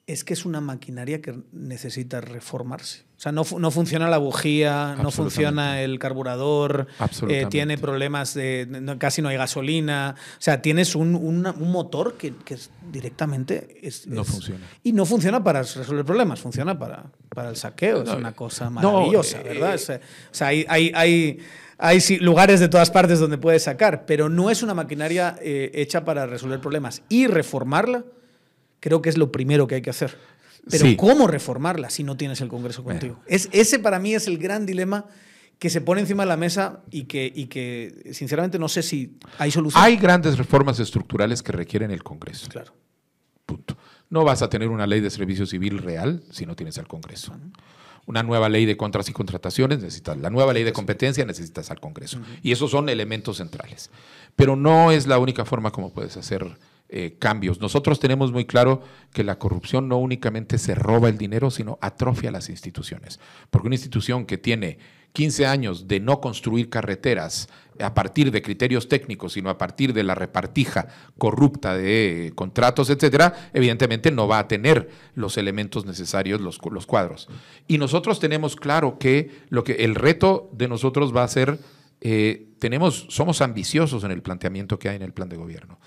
es que es una maquinaria que necesita reformarse. O sea, no, no funciona la bujía, no funciona el carburador, eh, tiene problemas de, casi no hay gasolina. O sea, tienes un, un motor que, que directamente es, no funciona. Y no funciona para resolver problemas, funciona para, para el saqueo. es una cosa maravillosa, eh, ¿verdad? o sea, hay, hay, hay hay lugares de todas partes donde puedes sacar, pero no es una maquinaria eh, hecha para resolver problemas. Y reformarla creo que es lo primero que hay que hacer. Pero ¿cómo reformarla si no tienes el Congreso contigo? Es, ese para mí es el gran dilema que se pone encima de la mesa y que, y que sinceramente no sé si hay solución. Hay grandes reformas estructurales que requieren el Congreso. Claro. Punto. No vas a tener una ley de servicio civil real si no tienes al Congreso. Una nueva ley de contras y contrataciones necesitas. La nueva ley de competencia necesitas al Congreso. Y esos son elementos centrales. Pero no es la única forma como puedes hacer eh, cambios. Nosotros tenemos muy claro que la corrupción no únicamente se roba el dinero, sino atrofia las instituciones. Porque una institución que tiene 15 años de no construir carreteras a partir de criterios técnicos, sino a partir de la repartija corrupta de contratos, etcétera, evidentemente no va a tener los elementos necesarios, los, los cuadros. Y nosotros tenemos claro que, lo que el reto de nosotros va a ser, eh, tenemos, somos ambiciosos en el planteamiento que hay en el plan de gobierno.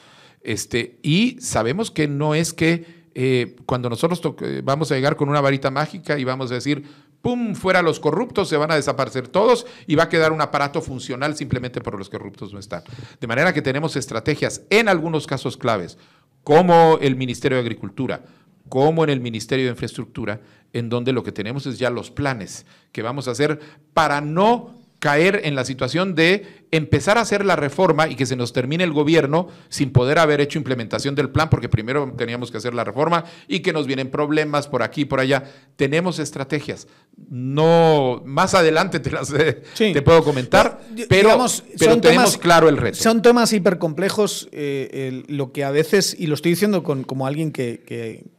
Este, y sabemos que no es que eh, cuando nosotros vamos a llegar con una varita mágica y vamos a decir, ¡pum!, fuera los corruptos, se van a desaparecer todos y va a quedar un aparato funcional simplemente por los corruptos no están. De manera que tenemos estrategias en algunos casos claves, como el Ministerio de Agricultura, como en el Ministerio de Infraestructura, en donde lo que tenemos es ya los planes que vamos a hacer para no caer en la situación de empezar a hacer la reforma y que se nos termine el gobierno sin poder haber hecho implementación del plan, porque primero teníamos que hacer la reforma y que nos vienen problemas por aquí y por allá. Tenemos estrategias. No, más adelante te las te puedo comentar, pero, pero tenemos claro el reto. Son temas hipercomplejos, eh, lo que a veces, y lo estoy diciendo con, como alguien que,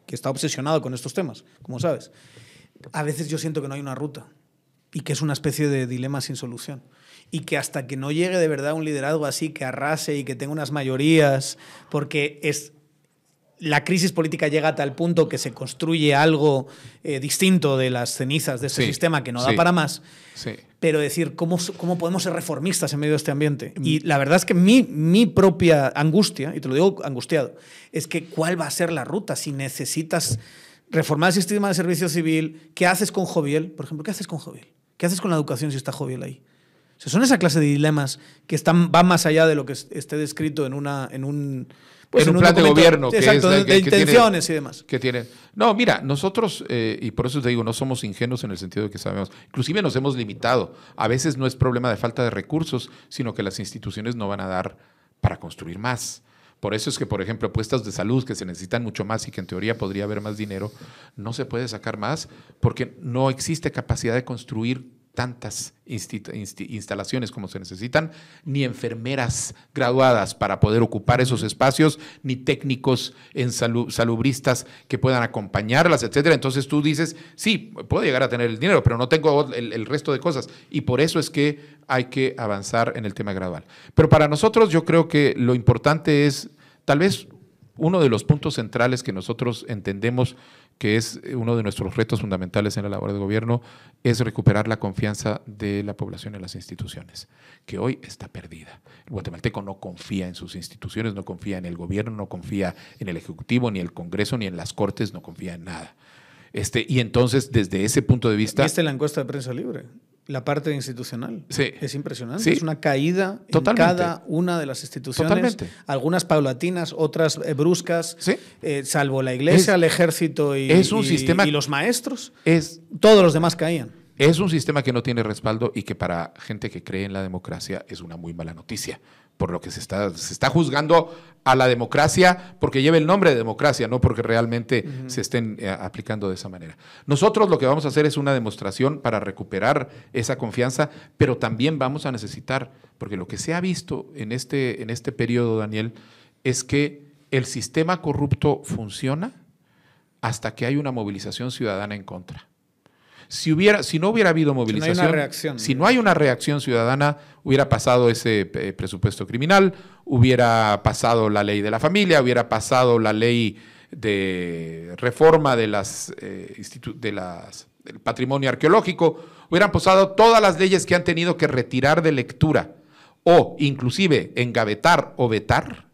que está obsesionado con estos temas, como sabes, a veces yo siento que no hay una ruta y que es una especie de dilema sin solución. Y que hasta que no llegue de verdad un liderazgo así, que arrase y que tenga unas mayorías, porque es la crisis política llega a tal punto que se construye algo eh, distinto de las cenizas de ese Sí, sistema que no da sí. para más. Sí. Pero decir, ¿cómo, ¿cómo podemos ser reformistas en medio de este ambiente? Mm. Y la verdad es que mi, mi propia angustia, y te lo digo angustiado, es que ¿cuál va a ser la ruta si necesitas reformar el sistema de servicio civil? ¿Qué haces con Joviel? Por ejemplo, ¿qué haces con Joviel? ¿Qué haces con la educación si está Joviel ahí? O sea, son esa clase de dilemas que están, van más allá de lo que es- esté descrito en, una, en un... pues, En un plan de gobierno que Exacto, es de, que- de que tiene- intenciones y demás. que tienen. No, mira, nosotros, eh, y por eso te digo, no somos ingenuos en el sentido de que sabemos, inclusive nos hemos limitado. A veces no es problema de falta de recursos, sino que las instituciones no van a dar para construir más. Por eso es que, por ejemplo, puestas de salud que se necesitan mucho más y que en teoría podría haber más dinero, no se puede sacar más porque no existe capacidad de construir tantas instalaciones como se necesitan, ni enfermeras graduadas para poder ocupar esos espacios, ni técnicos en salu- salubristas que puedan acompañarlas, etcétera. Entonces tú dices, sí, puedo llegar a tener el dinero, pero no tengo el, el resto de cosas. Y por eso es que hay que avanzar en el tema gradual. Pero para nosotros yo creo que lo importante es, tal vez uno de los puntos centrales que nosotros entendemos que es uno de nuestros retos fundamentales en la labor de gobierno, es recuperar la confianza de la población en las instituciones, que hoy está perdida. El guatemalteco no confía en sus instituciones, no confía en el gobierno, no confía en el Ejecutivo, ni el Congreso, ni en las Cortes, no confía en nada. Este, y entonces, desde ese punto de vista... ¿Viste la encuesta de prensa libre? La parte institucional. Sí. Es impresionante. Sí. Es una caída Totalmente. en cada una de las instituciones. Totalmente. Algunas paulatinas, otras eh, bruscas. Sí. Eh, salvo la iglesia, Es- el ejército y, es un y- sistema- y los maestros. Es Todos los demás caían. Es un sistema que no tiene respaldo y que para gente que cree en la democracia es una muy mala noticia, por lo que se está, se está juzgando a la democracia porque lleva el nombre de democracia, no porque realmente se estén eh, aplicando de esa manera. Nosotros lo que vamos a hacer es una demostración para recuperar esa confianza, pero también vamos a necesitar, porque lo que se ha visto en este, en este periodo, Daniel, es que el sistema corrupto funciona hasta que hay una movilización ciudadana en contra. Si, hubiera, si no hubiera habido no hay una movilización, reacción. si no hay una reacción ciudadana, hubiera pasado ese eh, presupuesto criminal, hubiera pasado la ley de la familia, hubiera pasado la ley de reforma de las, eh, de las del patrimonio arqueológico, hubieran pasado todas las leyes que han tenido que retirar de lectura o inclusive engavetar o vetar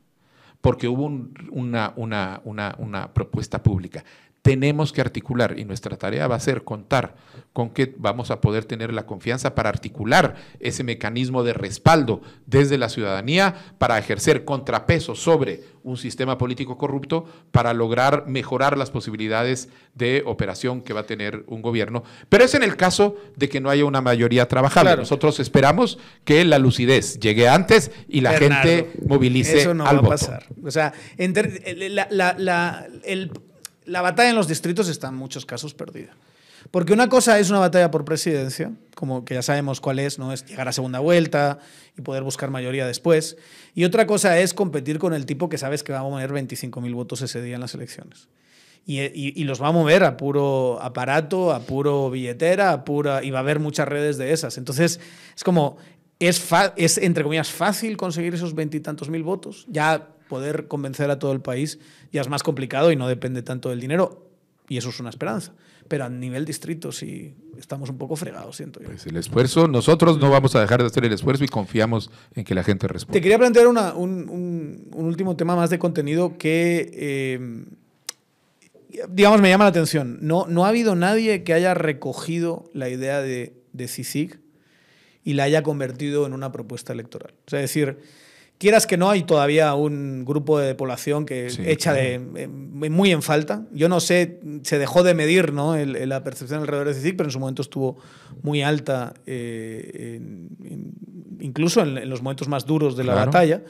porque hubo un- una, una- una- una propuesta pública. Tenemos que articular y nuestra tarea va a ser contar con que vamos a poder tener la confianza para articular ese mecanismo de respaldo desde la ciudadanía para ejercer contrapeso sobre un sistema político corrupto para lograr mejorar las posibilidades de operación que va a tener un gobierno. Pero es en el caso de que no haya una mayoría trabajable. Claro. Nosotros esperamos que la lucidez llegue antes y la Bernardo, gente movilice Eso no al va a pasar. O sea, la- el- la batalla en los distritos está en muchos casos perdida. Porque una cosa es una batalla por presidencia, como que ya sabemos cuál es, no es llegar a segunda vuelta y poder buscar mayoría después. Y otra cosa es competir con el tipo que sabes que va a mover 25.000 votos ese día en las elecciones. Y, y- los va a mover a puro aparato, a puro billetera, a pura, y va a haber muchas redes de esas. Entonces, es como, es, es entre comillas fácil conseguir esos veintitantos mil votos. Ya poder convencer a todo el país ya es más complicado y no depende tanto del dinero. Y eso es una esperanza. Pero a nivel distrito sí estamos un poco fregados, siento yo. Pues el esfuerzo, nosotros no vamos a dejar de hacer el esfuerzo y confiamos en que la gente Te responda. quería plantear una- un, un- un último tema más de contenido que, eh, digamos, me llama la atención. No, no ha habido nadie que haya recogido la idea de, de CICIG y la haya convertido en una propuesta electoral. O sea, es decir, quieras que no, hay todavía un grupo de población que Sí, echa de, eh, muy en falta. Yo no sé, se dejó de medir ¿no? el- el- la percepción alrededor de CICIG, pero en su momento estuvo muy alta, eh, en- en- incluso en, en los momentos más duros de la Claro. batalla.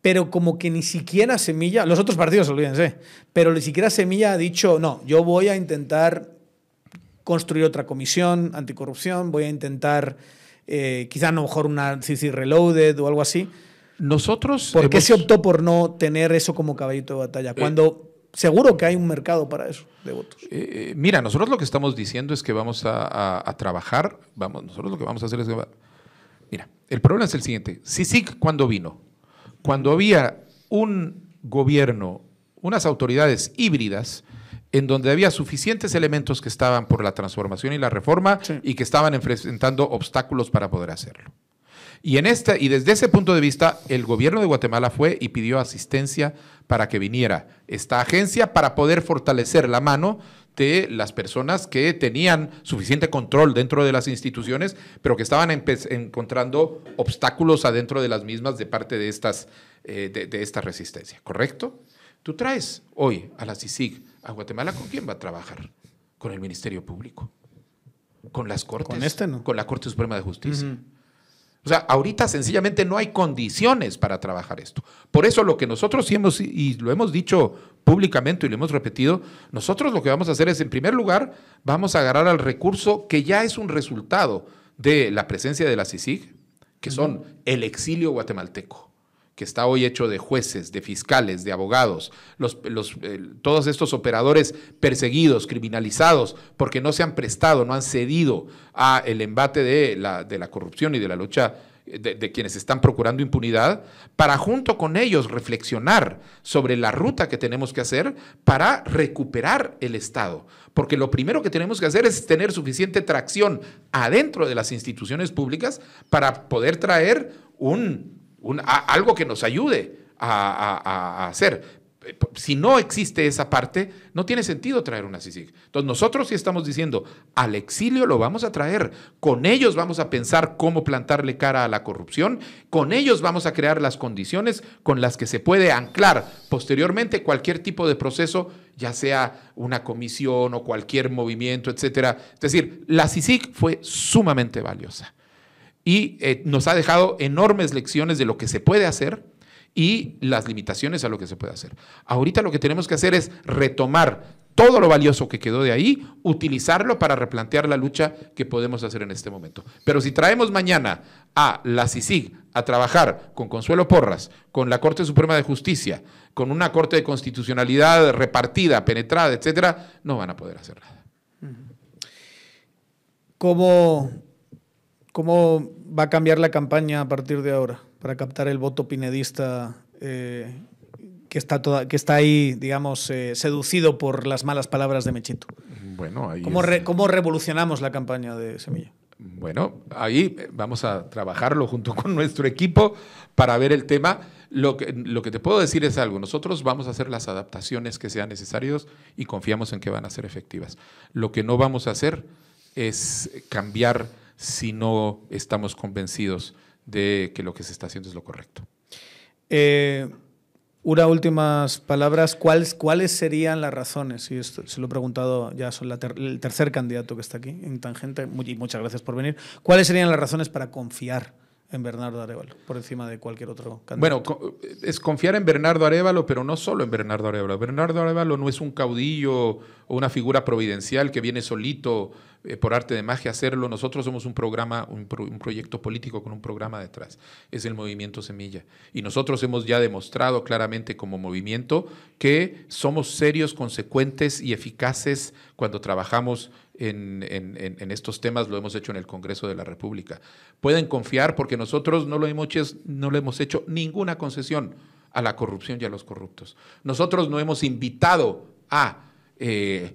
Pero como que ni siquiera Semilla, los otros partidos, olvídense, pero ni siquiera Semilla ha dicho, no, yo voy a intentar construir otra comisión anticorrupción, voy a intentar eh, quizá a lo mejor una CC Reloaded o algo así. Nosotros. ¿Por qué se optó por no tener eso como caballito de batalla? Cuando seguro que hay un mercado para eso de votos. Eh, mira, nosotros lo que estamos diciendo es que vamos a, a- a trabajar, vamos, nosotros lo que vamos a hacer es... que va- Mira, el problema es el siguiente. CICIG, ¿cuándo vino? Cuando había un gobierno unas autoridades híbridas en donde había suficientes elementos que estaban por la transformación y la reforma y que estaban enfrentando obstáculos para poder hacerlo. Y, en este, y desde ese punto de vista, el gobierno de Guatemala fue y pidió asistencia para que viniera esta agencia para poder fortalecer la mano de las personas que tenían suficiente control dentro de las instituciones, pero que estaban encontrando obstáculos adentro de las mismas de parte de, estas, eh, de, esta resistencia, ¿correcto? Tú traes hoy a la CICIG a Guatemala, ¿con quién va a trabajar? Con el Ministerio Público, con las Cortes, con, este no. con la Corte Suprema de Justicia. O sea, ahorita sencillamente no hay condiciones para trabajar esto. Por eso lo que nosotros sí hemos, y lo hemos dicho públicamente y lo hemos repetido, nosotros lo que vamos a hacer es, en primer lugar, vamos a agarrar al recurso que ya es un resultado de la presencia de la CICIG, que son el exilio guatemalteco que está hoy hecho de jueces, de fiscales, de abogados, los, todos estos operadores perseguidos, criminalizados, porque no se han prestado, no han cedido a el embate de la, de la corrupción y de la lucha de, de, quienes están procurando impunidad, para junto con ellos reflexionar sobre la ruta que tenemos que hacer para recuperar el Estado. Porque lo primero que tenemos que hacer es tener suficiente tracción adentro de las instituciones públicas para poder traer un algo que nos ayude a, hacer. Si no existe esa parte, no tiene sentido traer una CICIG. Entonces nosotros sí estamos diciendo, al exilio lo vamos a traer, con ellos vamos a pensar cómo plantarle cara a la corrupción, con ellos vamos a crear las condiciones con las que se puede anclar posteriormente cualquier tipo de proceso, ya sea una comisión o cualquier movimiento, etcétera. Es decir, la CICIG fue sumamente valiosa y eh, nos ha dejado enormes lecciones de lo que se puede hacer y las limitaciones a lo que se puede hacer. Ahorita lo que tenemos que hacer es retomar todo lo valioso que quedó de ahí, utilizarlo para replantear la lucha que podemos hacer en este momento. Pero si traemos mañana a la CICIG a trabajar con Consuelo Porras, con la Corte Suprema de Justicia, con una Corte de Constitucionalidad repartida, penetrada, etcétera, no van a poder hacer nada. ¿Cómo ¿Cómo va a cambiar la campaña a partir de ahora para captar el voto pinedista eh, que, está toda, que está ahí, digamos, eh, seducido por las malas palabras de Mechito? Bueno, ahí ¿Cómo, ¿Cómo revolucionamos la campaña de Semilla? Bueno, ahí vamos a trabajarlo junto [laughs] con nuestro equipo para ver el tema. Lo que, lo que te puedo decir es algo, nosotros vamos a hacer las adaptaciones que sean necesarias y confiamos en que van a ser efectivas. Lo que no vamos a hacer es cambiar si no estamos convencidos de que lo que se está haciendo es lo correcto. Eh, una últimas palabras. ¿Cuáles, ¿Cuáles serían las razones? Y esto se lo he preguntado ya, son el tercer candidato que está aquí en Tangente. Y muchas gracias por venir. ¿Cuáles serían las razones para confiar en Bernardo Arevalo, por encima de cualquier otro candidato. Bueno, es confiar en Bernardo Arevalo, pero no solo en Bernardo Arevalo. Bernardo Arevalo no es un caudillo o una figura providencial que viene solito eh, por arte de magia a hacerlo. Nosotros somos un programa, un, un, proyecto político con un programa detrás. Es el movimiento Semilla. Y nosotros hemos ya demostrado claramente como movimiento que somos serios, consecuentes y eficaces cuando trabajamos en, estos temas, lo hemos hecho en el Congreso de la República. Pueden confiar porque nosotros no, lo hemos no le hemos hecho ninguna concesión a la corrupción y a los corruptos. Nosotros no hemos invitado a eh,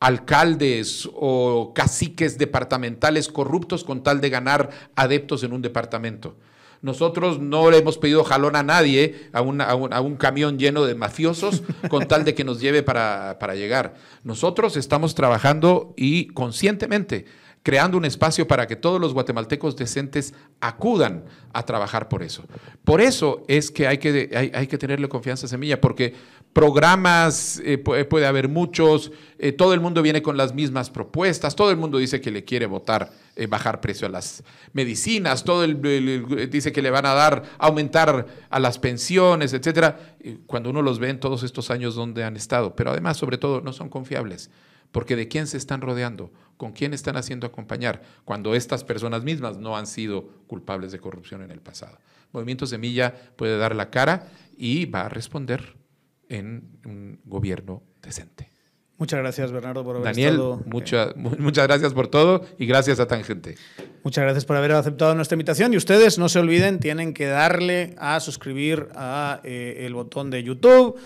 alcaldes o caciques departamentales corruptos con tal de ganar adeptos en un departamento. Nosotros no le hemos pedido jalón a nadie, a, un, camión lleno de mafiosos, con tal de que nos lleve para, para llegar. Nosotros estamos trabajando y conscientemente creando un espacio para que todos los guatemaltecos decentes acudan a trabajar por eso. Por eso es que hay que, hay, que tenerle confianza a Semilla, porque programas eh, puede, haber muchos, eh, todo el mundo viene con las mismas propuestas, todo el mundo dice que le quiere votar, eh, bajar precio a las medicinas, todo el, dice que le van a dar, aumentar a las pensiones, etcétera. Cuando uno los ve en todos estos años donde han estado, pero además, sobre todo, no son confiables, porque de quién se están rodeando con quién están haciendo acompañar cuando estas personas mismas no han sido culpables de corrupción en el pasado. Movimiento Semilla puede dar la cara y va a responder en un gobierno decente. Muchas gracias, Bernardo, por haber Daniel, estado. Mucha, muchas gracias por todo y gracias a Tangente. Muchas gracias por haber aceptado nuestra invitación. Y ustedes, no se olviden, tienen que darle a suscribir a eh, el botón de YouTube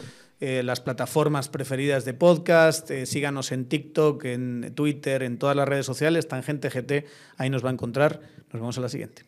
eh, las plataformas preferidas de podcast, eh, síganos en TikTok, en Twitter, en todas las redes sociales, Tangente GT, ahí nos va a encontrar. Nos vemos a la siguiente.